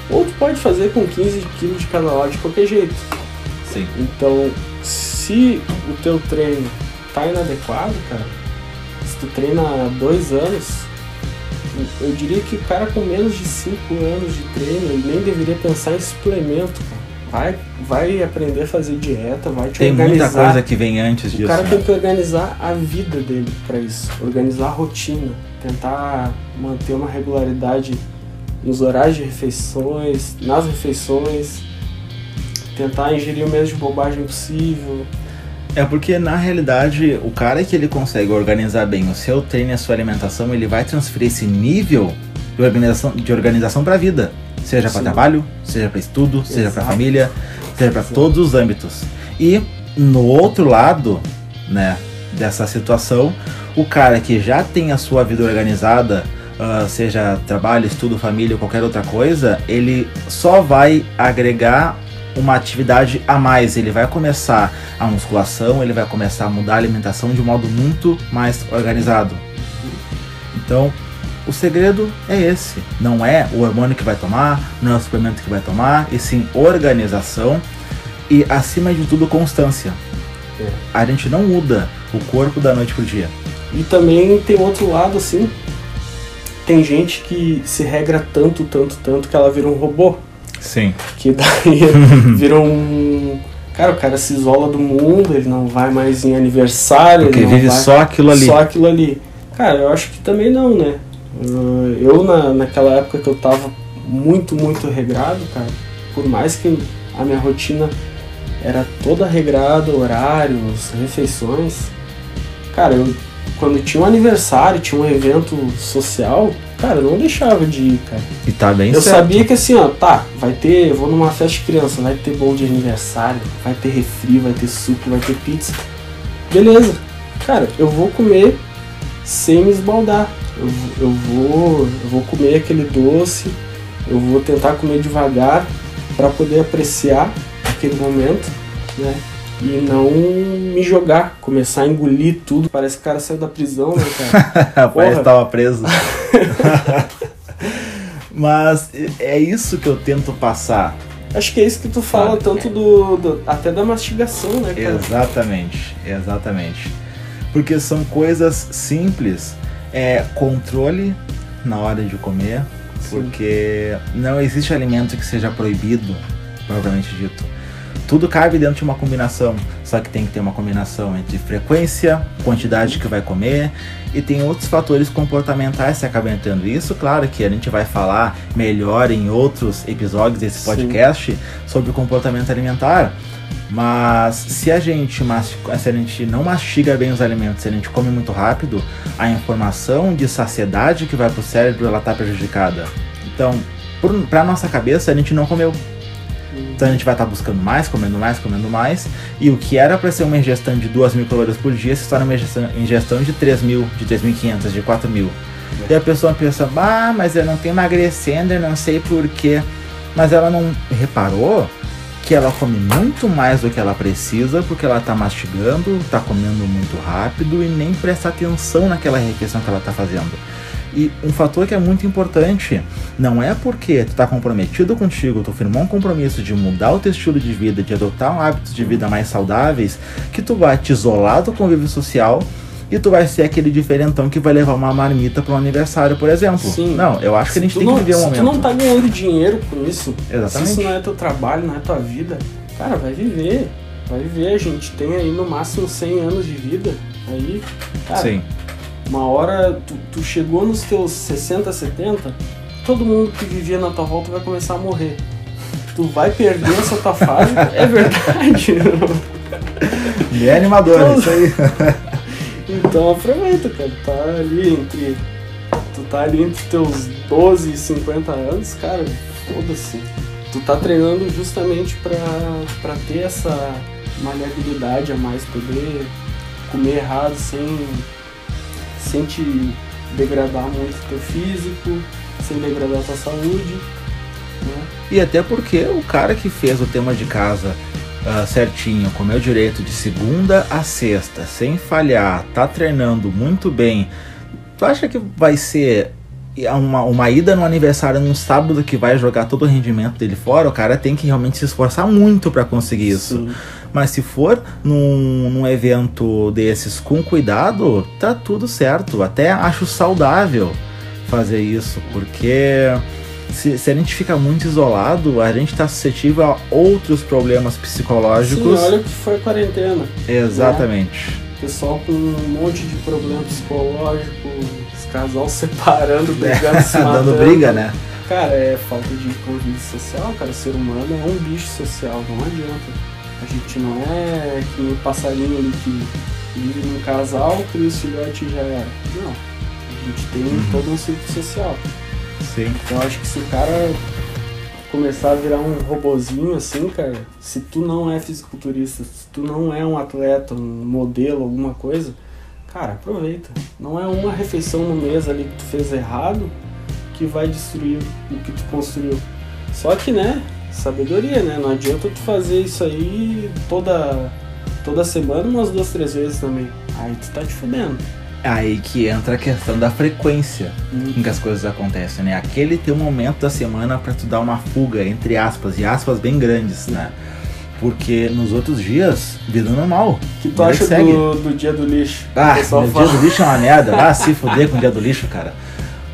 Ou tu pode fazer com 15 kg de cada lado de qualquer jeito. Sim. Então, se o teu treino tá inadequado, cara, se tu treina há dois anos, eu diria que o cara com menos de 5 anos de treino, ele nem deveria pensar em suplemento, cara. Vai, vai aprender a fazer dieta, vai te Tem organizar. muita coisa que vem antes O disso. cara né? tem que organizar a vida dele para isso, organizar a rotina, tentar manter uma regularidade nos horários de refeições, nas refeições, tentar ingerir o menos de bobagem possível. É porque na realidade o cara que ele consegue organizar bem o seu treino e a sua alimentação, ele vai transferir esse nível de organização de organização para a vida, seja para trabalho, seja para estudo, seja para Exato. família, seja para Exato. todos os âmbitos. E no outro lado, né, dessa situação, o cara que já tem a sua vida organizada, ah, seja trabalho, estudo, família, ou qualquer outra coisa, ele só vai agregar uma atividade a mais. Ele vai começar a musculação, ele vai começar a mudar a alimentação de um modo muito mais organizado. Então, o segredo é esse. Não é o hormônio que vai tomar, não é o suplemento que vai tomar, e sim organização e, acima de tudo, constância. É. A gente não muda o corpo da noite pro dia. E também tem outro lado assim, tem gente que se regra tanto, tanto, tanto que ela vira um robô. Sim. Que daí [laughs] vira um. Cara, o cara se isola do mundo, ele não vai mais em aniversário, Porque vive só aquilo ali. só aquilo ali. Cara, eu acho que também não, né? Uh, Eu, na, naquela época que eu tava muito, muito regrado, cara, por mais que a minha rotina era toda regrada, horários, refeições, cara, eu, quando tinha um aniversário, tinha um evento social, cara, eu não deixava de ir, cara. E tá bem Eu certo. sabia que assim, ó, tá, vai ter, eu vou numa festa de criança, vai ter bolo de aniversário, vai ter refri, vai ter suco, vai ter pizza. Beleza. Cara, eu vou comer sem me esbaldar. Eu, eu vou, eu vou comer aquele doce, eu vou tentar comer devagar para poder apreciar aquele momento, né? E não me jogar, começar a engolir tudo. Parece que o cara saiu da prisão, né, cara? [laughs] Parece que tava preso. [laughs] Mas é isso que eu tento passar. Acho que é isso que tu fala Sabe? tanto do, do- até da mastigação, né, cara? Exatamente, exatamente. Porque são coisas simples. É controle na hora de comer, Sim. porque não existe alimento que seja proibido, propriamente dito. Tudo cabe dentro de uma combinação, só que tem que ter uma combinação entre frequência, quantidade que vai comer e tem outros fatores comportamentais que acabam entrando. Isso, claro, que a gente vai falar melhor em outros episódios desse Sim. podcast sobre comportamento alimentar. Mas se a gente masti- se a gente não mastiga bem os alimentos, se a gente come muito rápido, a informação de saciedade que vai pro cérebro ela tá prejudicada. Então, para nossa cabeça, a gente não comeu. Então a gente vai estar buscando mais, comendo mais, comendo mais. E o que era para ser uma ingestão de 2 mil calorias por dia se torna uma ingestão, de 3 mil, de 3.500, de 4 mil. E a pessoa pensa, ah, mas eu não tô emagrecendo, eu não sei porquê. Mas ela não reparou que ela come muito mais do que ela precisa, porque ela tá mastigando, tá comendo muito rápido e nem presta atenção naquela refeição que ela tá fazendo. E um fator que é muito importante, não é porque tu tá comprometido contigo, tu firmou um compromisso de mudar o teu estilo de vida, de adotar hábitos de vida mais saudáveis, que tu vai te isolar do convívio social e tu vai ser aquele diferentão que vai levar uma marmita para um aniversário, por exemplo. Sim. Não, eu acho que a gente Se tem não, que viver um se momento. tu não tá ganhando dinheiro com isso, Exatamente. se isso não é teu trabalho, não é tua vida, cara, vai viver. Vai viver. A gente tem aí no máximo 100 anos de vida. Aí, cara, Sim. Uma hora tu, tu chegou nos teus 60, 70, todo mundo que vivia na tua volta vai começar a morrer. Tu vai perder essa tua fase, [laughs] é verdade. Bem animador, Então- isso aí. Então aproveita, cara. Tá ali entre. Tu tá ali entre teus 12 e 50 anos, cara, foda-se. Tu tá treinando justamente pra, pra ter essa maleabilidade a mais, poder comer errado sem, sem te degradar muito teu físico, sem degradar tua saúde. Né? E até porque o cara que fez o tema de casa ah, certinho, comeu direito de segunda a sexta, sem falhar, tá treinando muito bem, tu acha que vai ser uma, uma ida no aniversário num sábado que vai jogar todo o rendimento dele fora? O cara tem que realmente se esforçar muito para conseguir isso. Sim. Mas se for num, num evento desses com cuidado, tá tudo certo. Até acho saudável fazer isso, porque se, se a gente fica muito isolado, a gente tá suscetível a outros problemas Sim, psicológicos. olha o que foi a quarentena. Exatamente. Pessoal com um monte de problema psicológico, os casal [laughs] separando, [laughs] brigando, se matando. Dando briga, né? Cara, é falta de convívio social, cara. O ser humano é um bicho social, não adianta. A gente não é que o passarinho ali que vive num casal, cria os filhotes e já era. Não. A gente tem Uhum. todo um ciclo social. Sim. Então eu acho que se o cara começar a virar um robozinho assim, cara, se tu não é fisiculturista, se tu não é um atleta, um modelo, alguma coisa, cara, aproveita. Não é uma refeição no mês ali que tu fez errado que vai destruir o que tu construiu. Só que, né, sabedoria, né? Não adianta tu fazer isso aí toda toda semana, umas duas, três vezes também. Aí tu tá te fudendo. Aí que entra a questão da frequência Hum. em que as coisas acontecem, né? Aquele teu momento da semana pra tu dar uma fuga, entre aspas, e aspas bem grandes, né? Porque nos outros dias, vida normal. Que tu acha que segue. do, do dia do lixo? Ah, O dia do lixo é uma merda. Vá se fuder com o dia do lixo, cara.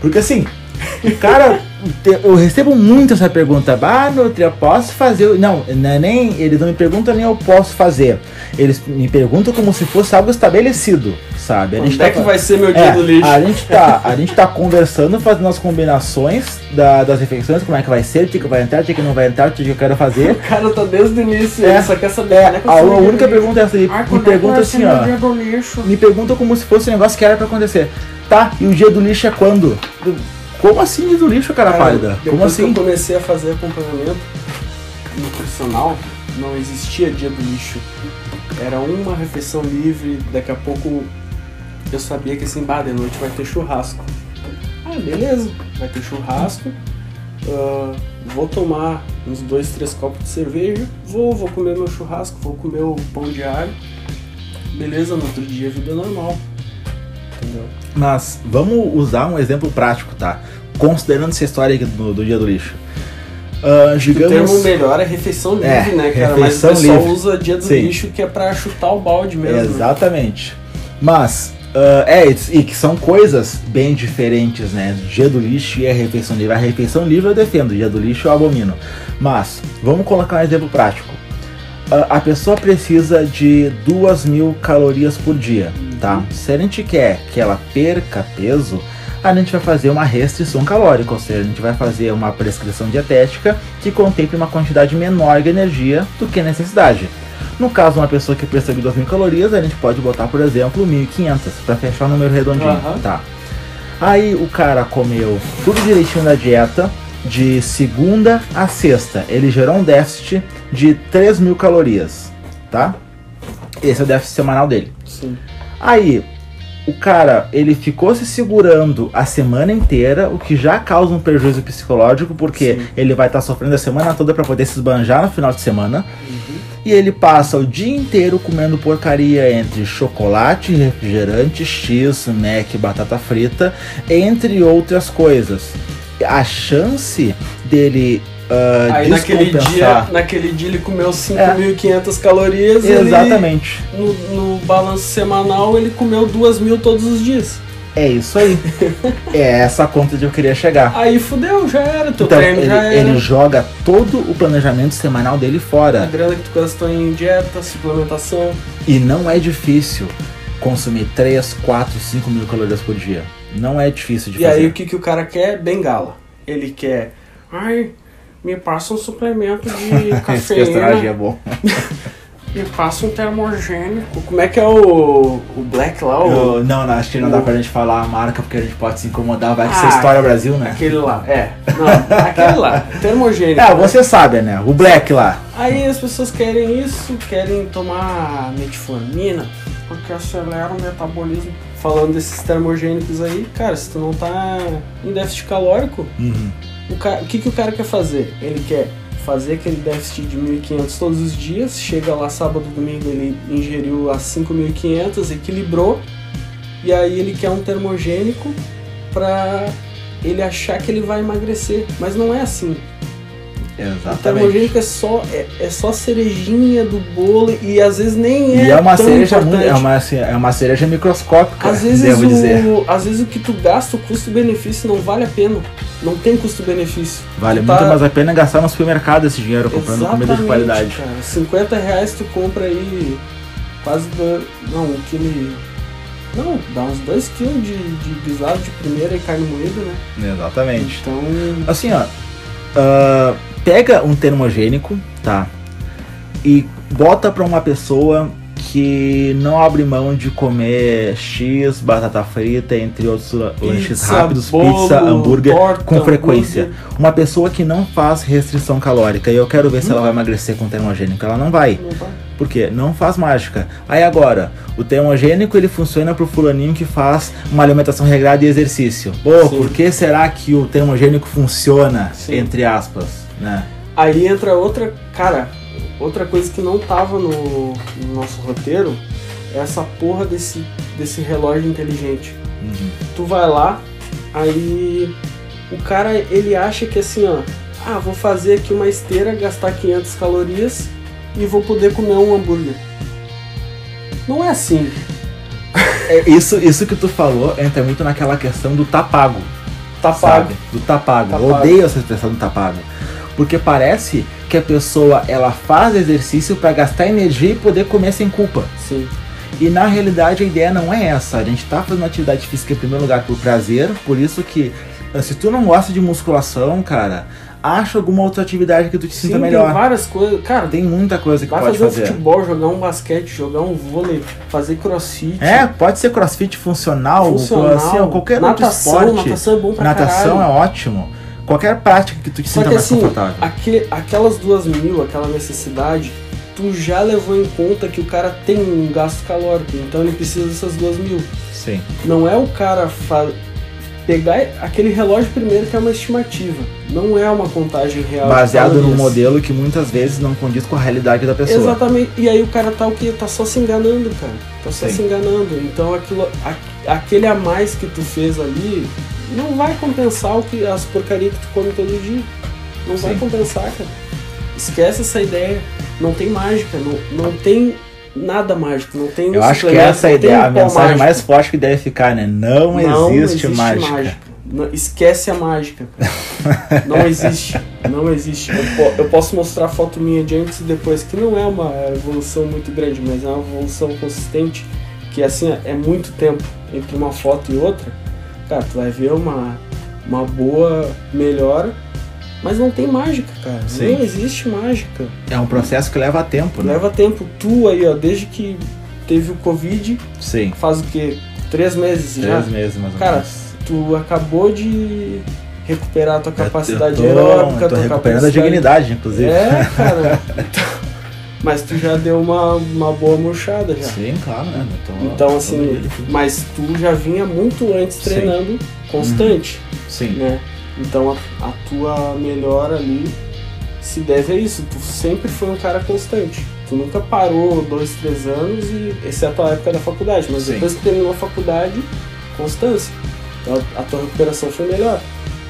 Porque assim, o cara. Eu recebo muito essa pergunta. Ah, Nutria, posso fazer. Não, não é nem. Eles não me perguntam nem eu posso fazer. Eles me perguntam como se fosse algo estabelecido, sabe? A Onde tá é que fa- vai ser meu dia é, do lixo? A gente tá, a gente tá conversando, fazendo as combinações da- das refeições, como é que vai ser, o que, que vai entrar, o que, que não vai entrar, o que, que eu quero fazer. [laughs] O cara tá desde o início, É. ele só quer saber. É, é que eu a, única pergunta é essa aí. Ah, Me é pergunta assim, ó. Me pergunta como se fosse um negócio que era pra acontecer. Tá, e o dia do lixo é quando? Como assim dia do lixo, cara, Cara, pálida? depois Como assim? que eu comecei a fazer acompanhamento nutricional, não existia dia do lixo. Era uma refeição livre, daqui a pouco eu sabia que assim, bah, de noite vai ter churrasco. Ah, beleza, vai ter churrasco. ah, vou tomar uns dois, três copos de cerveja, vou, vou comer meu churrasco, vou comer o pão de alho. Beleza, no outro dia vida normal. Entendeu? Mas vamos usar um exemplo prático, tá? Considerando essa história aqui do, do dia do lixo. Ah, O digamos. termo melhor é refeição livre, É, né, cara? Mas o pessoal livre. usa dia do Sim. lixo que é pra chutar o balde mesmo. Exatamente. Mas, ah, é, e que são coisas bem diferentes, né? Dia do lixo e a refeição livre. A refeição livre eu defendo, dia do lixo eu abomino. Mas, vamos colocar um exemplo prático. Ah, a pessoa precisa de 2 mil calorias por dia, tá? Se a gente quer que ela perca peso, a gente vai fazer uma restrição calórica, ou seja, a gente vai fazer uma prescrição dietética que contemple uma quantidade menor de energia do que a necessidade. No caso, uma pessoa que precisa de 2 mil calorias, a gente pode botar, por exemplo, 1.500, para fechar o número redondinho, Aham. tá? Aí o cara comeu tudo direitinho na dieta, de segunda a sexta. Ele gerou um déficit de 3 mil calorias, tá? Esse é o déficit semanal dele. Sim. Aí, o cara, ele ficou se segurando a semana inteira, o que já causa um prejuízo psicológico, porque Sim. ele vai estar sofrendo a semana toda para poder se esbanjar no final de semana. Uhum. E ele passa o dia inteiro comendo porcaria entre chocolate, refrigerante, X, Mac, batata frita, entre outras coisas. A chance dele ah, Aí naquele dia, naquele dia ele comeu É. 5.500 calorias ele- Exatamente. no, no balanço semanal ele comeu 2.000 todos os dias. É isso aí. [laughs] é essa conta que eu queria chegar. Aí fudeu, já era. Teu Então, treino ele, já era. ele joga todo o planejamento semanal dele A fora. grana que tu gastou em dieta, suplementação. E não é difícil. consumir 3, 4, 5 mil calorias por dia. Não é difícil de E fazer. aí o que, que o cara quer? Bengala. Ele quer. Ai, me passa um suplemento de [laughs] Esse personagem é cafeína. bom. [laughs] me passa um termogênico. Como é que é o. o Black lá? O, Eu- não, não, acho que não dá o- pra gente falar a marca porque a gente pode se incomodar. Vai que é Ah, história Brasil, né? Aquele lá. É. Não, aquele lá. [laughs] Termogênico. É, você sabe, né? O Black lá. Aí as pessoas querem isso, querem tomar metformina, porque acelera o metabolismo. Falando desses termogênicos aí, cara, se tu não tá em déficit calórico, Uhum. O, ca- o que, que o cara quer fazer? Ele quer fazer aquele déficit de 1.500 todos os dias, chega lá sábado, domingo, ele ingeriu as 5.500, equilibrou, e aí ele quer um termogênico pra ele achar que ele vai emagrecer. Mas não é assim. O Exatamente. termogênico é só, é, é só cerejinha do bolo e às vezes nem é. E é uma tão cereja muito, é uma, assim, é uma cereja microscópica, Às vezes, devo dizer. o, às vezes o que tu gasta, o custo-benefício não vale a pena. Não tem custo-benefício. Vale Tu muito tá- mais a pena gastar no supermercado esse dinheiro comprando comida de Exatamente, qualidade. Cara. 50 reais tu compra aí quase. do- não, um quilo. Não, dá uns 2 kg de, de guisado de primeira e carne moída, né? Exatamente. Então. Assim, ó. ah, pega um termogênico, tá? E bota pra uma pessoa que não abre mão de comer X, batata frita, entre outros la- lanches rápidos, bolo, pizza, hambúrguer, torta, com frequência. hambúrguer. Uma pessoa que não faz restrição calórica, e eu quero ver se ela vai emagrecer com termogênico. Ela não vai. Não vai. Por quê? Não faz mágica. Aí agora, o termogênico ele funciona pro fulaninho que faz uma alimentação regrada e exercício. Pô, Sim. por que será que o termogênico funciona, Sim. entre aspas, né? Aí entra outra, cara, outra coisa que não tava no, no nosso roteiro é essa porra desse, desse relógio inteligente. Uhum. Tu vai lá, aí o cara ele acha que assim, ó, ah, vou fazer aqui uma esteira, gastar 500 calorias e vou poder comer um hambúrguer. Não é assim. É, isso, isso que tu falou entra muito naquela questão do tá pago, Tá sabe? Do tá pago. Tá Eu pago. odeio essa expressão do tá pago. Porque parece que a pessoa ela faz exercício pra gastar energia e poder comer sem culpa. Sim. E na realidade a ideia não é essa. A gente tá fazendo atividade física em primeiro lugar por prazer, por isso que eh, se tu não gosta de musculação, cara, acha alguma outra atividade que tu te Sim, sinta tem melhor. várias coisas. Cara, Tem muita coisa que vai pode fazer, fazer. futebol, jogar um basquete, jogar um vôlei, fazer crossfit. É, pode ser crossfit funcional, funcional, assim, qualquer natação, outro esporte. natação é bom pra Natação caralho. é ótimo. Qualquer prática que tu te Só sinta que mais assim, confortável. aque- aquelas duas mil, aquela necessidade, tu já levou em conta que o cara tem um gasto calórico, então ele precisa dessas duas mil. Sim. Não é o cara pegar aquele relógio primeiro que é uma estimativa, não é uma contagem real. Baseado num calorias. modelo que muitas vezes não condiz com a realidade da pessoa. Exatamente. E aí o cara tá o quê? Tá só se enganando, cara. Tá só Sim. se enganando. Então aquilo, a- aquele a mais que tu fez ali não vai compensar o que as porcarias que tu come todo dia. Não vai Sim. compensar, cara. Esquece essa ideia. Não tem mágica, não, não tem nada mágico, não tem Eu acho que essa é a não ideia, a mensagem mágico. mais forte que deve ficar, né? Não, existe, mágica. Não- esquece a mágica. [laughs] não existe. Não existe. Eu, eu posso mostrar foto minha de antes e depois, que não é uma evolução muito grande, mas é uma evolução consistente, que assim, é muito tempo entre uma foto e outra. Cara, tu vai ver uma, uma boa melhora, mas não tem mágica, cara. Sim. Não existe mágica. É um processo que leva tempo, né? Leva tempo. Tu aí, ó, desde que teve o Covid, Sim. faz o quê? Três meses já? Três meses mais ou Cara, menos. tu acabou de recuperar a tua capacidade eu tô, aeróbica, tô tua recuperando a capacidade... dignidade, inclusive. É, cara. [laughs] Mas tu já deu uma, uma boa murchada já. Sim, claro, né? Então, tô assim, mas tu já vinha muito antes Sim. treinando constante, Sim. né? Então a, a tua melhora ali se deve a isso. Tu sempre foi um cara constante. Tu nunca parou dois, três anos, e exceto a época da faculdade. Mas Sim. depois que terminou a faculdade, constância. Então a tua recuperação foi melhor.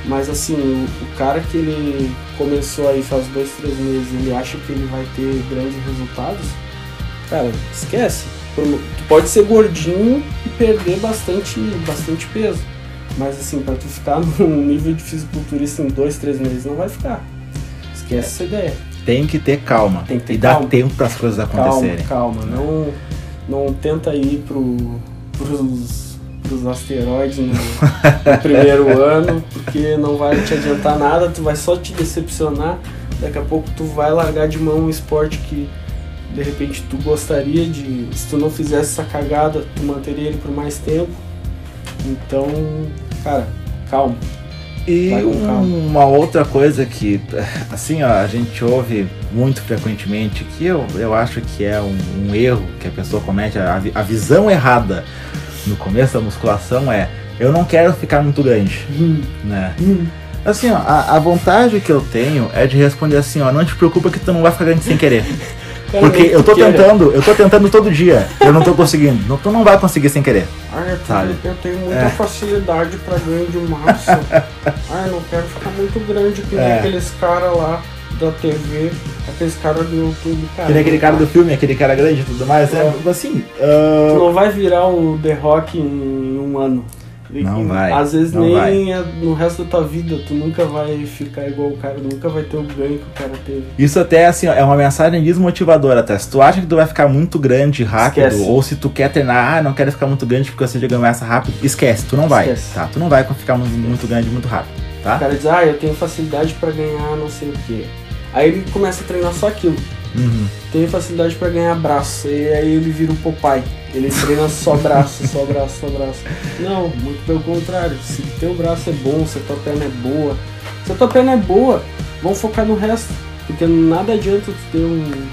Mas assim, o, o cara que ele começou aí faz dois, três meses, ele acha que ele vai ter grandes resultados, cara, esquece. Tu pode ser gordinho e perder bastante, bastante peso. Mas assim, pra tu ficar [laughs] num nível de fisiculturista em dois, três meses, não vai ficar. Esquece essa ideia. Tem que ter calma. Tem que ter e dar calma. tempo para as coisas Calma, acontecerem. calma. Não, não tenta ir pro, pros, pros asteroides no, no primeiro [laughs] ano, porque não vai te adiantar nada, tu vai só te decepcionar. Daqui a pouco tu vai largar de mão um esporte que de repente tu gostaria de, se tu não fizesse essa cagada, tu manteria ele por mais tempo. Então, cara, calma. E um- calma. uma outra coisa que, assim, ó, a gente ouve muito frequentemente, que eu, eu acho que é um, um erro que a pessoa comete, a, a visão errada no começo da musculação é eu não quero ficar muito grande, né? Assim, ó, a, a vontade que eu tenho é de responder assim, ó, não te preocupa que tu não vai ficar grande sem querer. [laughs] Porque nem eu tô tentando, eu tô tentando todo dia, eu não tô conseguindo. Não, tu não vai conseguir sem querer. Ai, eu Sabe? tenho, eu tenho muita É. facilidade pra ganho de massa. Ai, [laughs] eu não quero ficar muito grande que nem É. aqueles caras lá da TV, aqueles caras do YouTube, cara. Que nem aquele cara do filme, aquele cara grande e tudo mais. É, assim, Tu ah, não vai virar o The Rock em um ano. Não e vai, Às vezes nem vai. é no resto da tua vida, tu nunca vai ficar igual o cara, nunca vai ter o ganho que o cara teve. Isso até assim, ó, é uma mensagem desmotivadora, tá? Se tu acha que tu vai ficar muito grande rápido, Esquece. ou se tu quer treinar, ah, não quero ficar muito grande porque você ganhou essa rápido, esquece, tu não vai, Esquece. tá? Tu não vai ficar muito, muito grande muito rápido, O tá? cara diz, ah, eu tenho facilidade pra ganhar não sei o que. Aí ele começa a treinar só aquilo. Uhum. Tem facilidade pra ganhar braço. E aí ele vira o Popeye. Ele treina só [laughs] braço, só braço, só braço. Não, muito pelo contrário. Se teu braço é bom, se a tua perna é boa. Se a tua perna é boa, vamos focar no resto. Porque nada adianta tu ter um-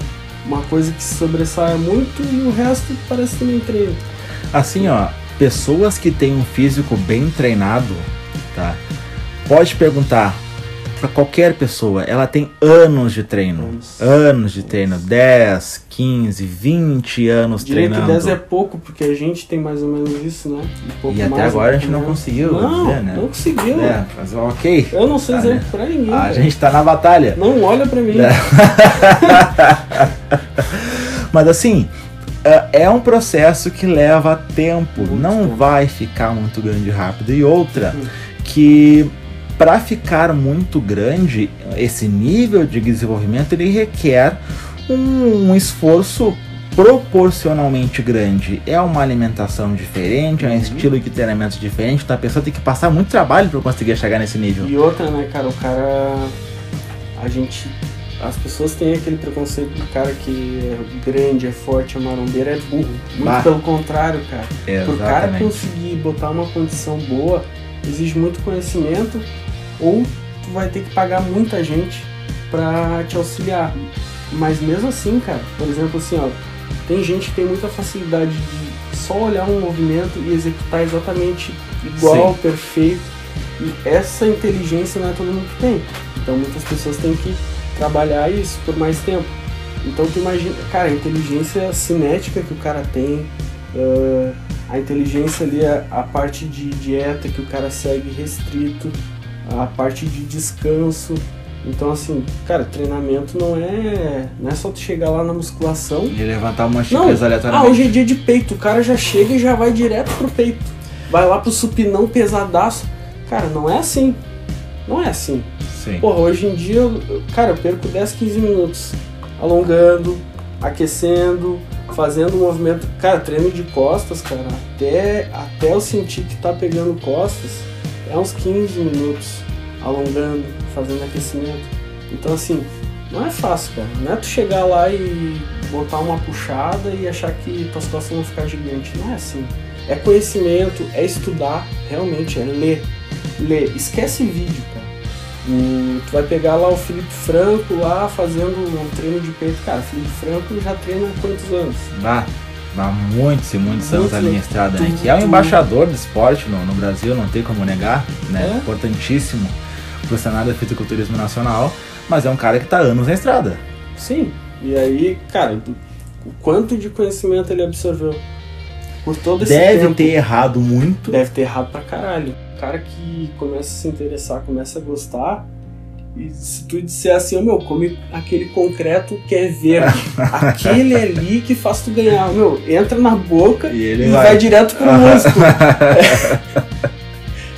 uma coisa que se sobressaia muito e o resto parece que nem treino. Assim, ó, pessoas que têm um físico bem treinado, tá? Pode perguntar pra qualquer pessoa, ela tem anos de treino. Anos. Anos de treino, 10, 15, 20 anos Diria que treinando. 10 é pouco, porque a gente tem mais ou menos isso, né? Um E até agora a gente não menos. conseguiu Não, dizer, né? não conseguiu. É, mas ok. Eu não sou Tá, exemplo né? pra ninguém. A gente tá na batalha. Não olha pra mim. É. [laughs] Mas assim, é- é um processo que leva tempo. Muito não tempo. vai ficar muito grande rápido. E outra, Hum. que para ficar muito grande, esse nível de desenvolvimento ele requer um, um esforço proporcionalmente grande. É uma alimentação diferente, é um Uhum. estilo de treinamento diferente, então a pessoa tem que passar muito trabalho para conseguir chegar nesse nível. E outra, né, cara, o cara. A gente. As pessoas têm aquele preconceito do cara que é grande, é forte, é marombeiro, é burro. Muito Bah. pelo contrário, cara. Pro cara Exatamente. conseguir botar uma condição boa, exige muito conhecimento, ou tu vai ter que pagar muita gente pra te auxiliar. Mas mesmo assim, cara, por exemplo, assim, ó, tem gente que tem muita facilidade de só olhar um movimento e executar exatamente igual, perfeito. E essa inteligência não é todo mundo que tem. Então muitas pessoas têm que trabalhar isso por mais tempo. Então tu imagina, cara, a inteligência cinética que o cara tem, ah, a inteligência ali, a, a parte de dieta que o cara segue restrito, a parte de descanso. Então assim, cara, treinamento não é, não é só tu chegar lá na musculação E levantar um de Não. coisa ah, aleatoriamente. hoje é dia de peito. O cara já chega e já vai direto pro peito. Vai lá pro supinão pesadaço. Cara, não é assim. Não é assim. Sim. Porra, hoje em dia, cara, eu perco 10, 15 minutos alongando, aquecendo, fazendo um movimento. Cara, treino de costas, cara, até, até eu sentir que tá pegando costas, é uns 15 minutos alongando, fazendo aquecimento. Então, assim, não é fácil, cara. Não é tu chegar lá e botar uma puxada e achar que tuas costas vão ficar gigantes. Não é assim. É conhecimento, é estudar, realmente, é ler. Ler. Esquece vídeo, cara. Hum, tu vai pegar lá o Felipe Franco lá fazendo um treino de peito. Cara, Felipe Franco já treina há quantos anos? Bah, há muitos e muitos anos Muito. em estrada, né? Que é um tu- embaixador do esporte no, no Brasil, não tem como negar, né? É. Importantíssimo pro cenário do fisiculturismo nacional, mas é um cara que tá anos na estrada. Sim. E aí, cara, o quanto de conhecimento ele absorveu por todo esse Deve tempo. ter errado muito. Deve ter errado pra caralho. O cara que começa a se interessar, começa a gostar. E se tu disser assim, ô meu, come aquele concreto que é verde. [laughs] aquele ali que faz tu ganhar. Meu, entra na boca E e ele vai, vai. direto pro músculo. [laughs]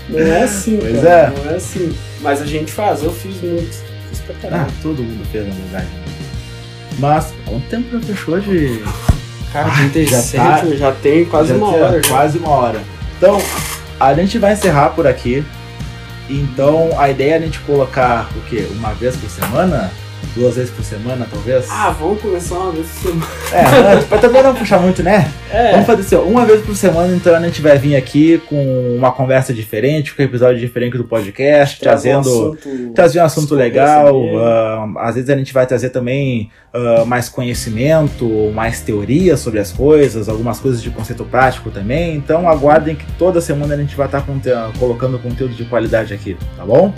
Não é assim, Pois cara. é. Não é assim. Mas a gente faz, eu fiz muito. Fiz pra Ah, caralho. todo mundo fez, na verdade. Mas, um tempo já fechou de. Cara, Ah, 37 já tá- já tem quase Já uma hora. já. Quase uma hora. Então, a gente vai encerrar por aqui. Então, a ideia é a gente colocar o quê? Uma vez por semana? Duas vezes por semana, talvez? Ah, vamos começar uma vez por semana. É, [laughs] pra também não puxar muito, né? É, Vamos fazer assim, ó, uma vez por semana, então a gente vai vir aqui com uma conversa diferente, com um episódio diferente do podcast, trazendo. um assunto- trazer um assunto legal. ah, às vezes a gente vai trazer também ah, mais conhecimento, mais teoria sobre as coisas, algumas coisas de conceito prático também. Então aguardem que toda semana a gente vai estar conte- colocando conteúdo de qualidade aqui, tá bom?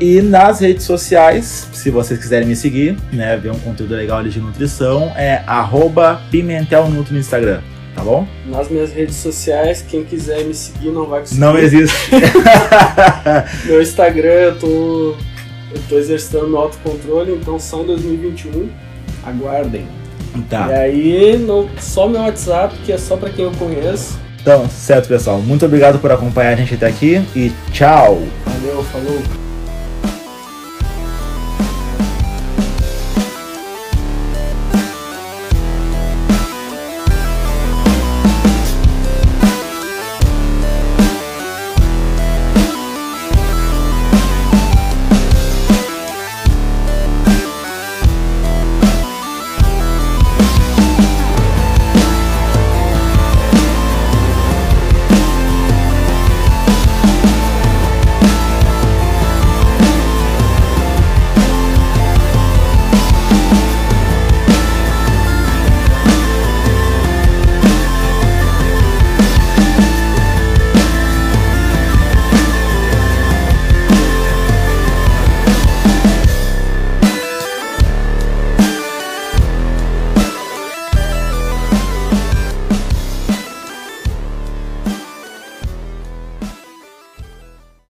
E nas redes sociais, se vocês quiserem me seguir, né, ver um conteúdo legal ali de nutrição, é arroba pimentelnutri no Instagram, tá bom? Nas minhas redes sociais, quem quiser me seguir não vai conseguir. Não existe. [laughs] Meu Instagram, eu tô, eu tô exercitando meu autocontrole, então só em 2021. Aguardem. tá. E aí, no, só meu WhatsApp, que é só pra quem eu conheço. Então, certo, pessoal. Muito obrigado por acompanhar a gente até aqui e tchau! Valeu, falou.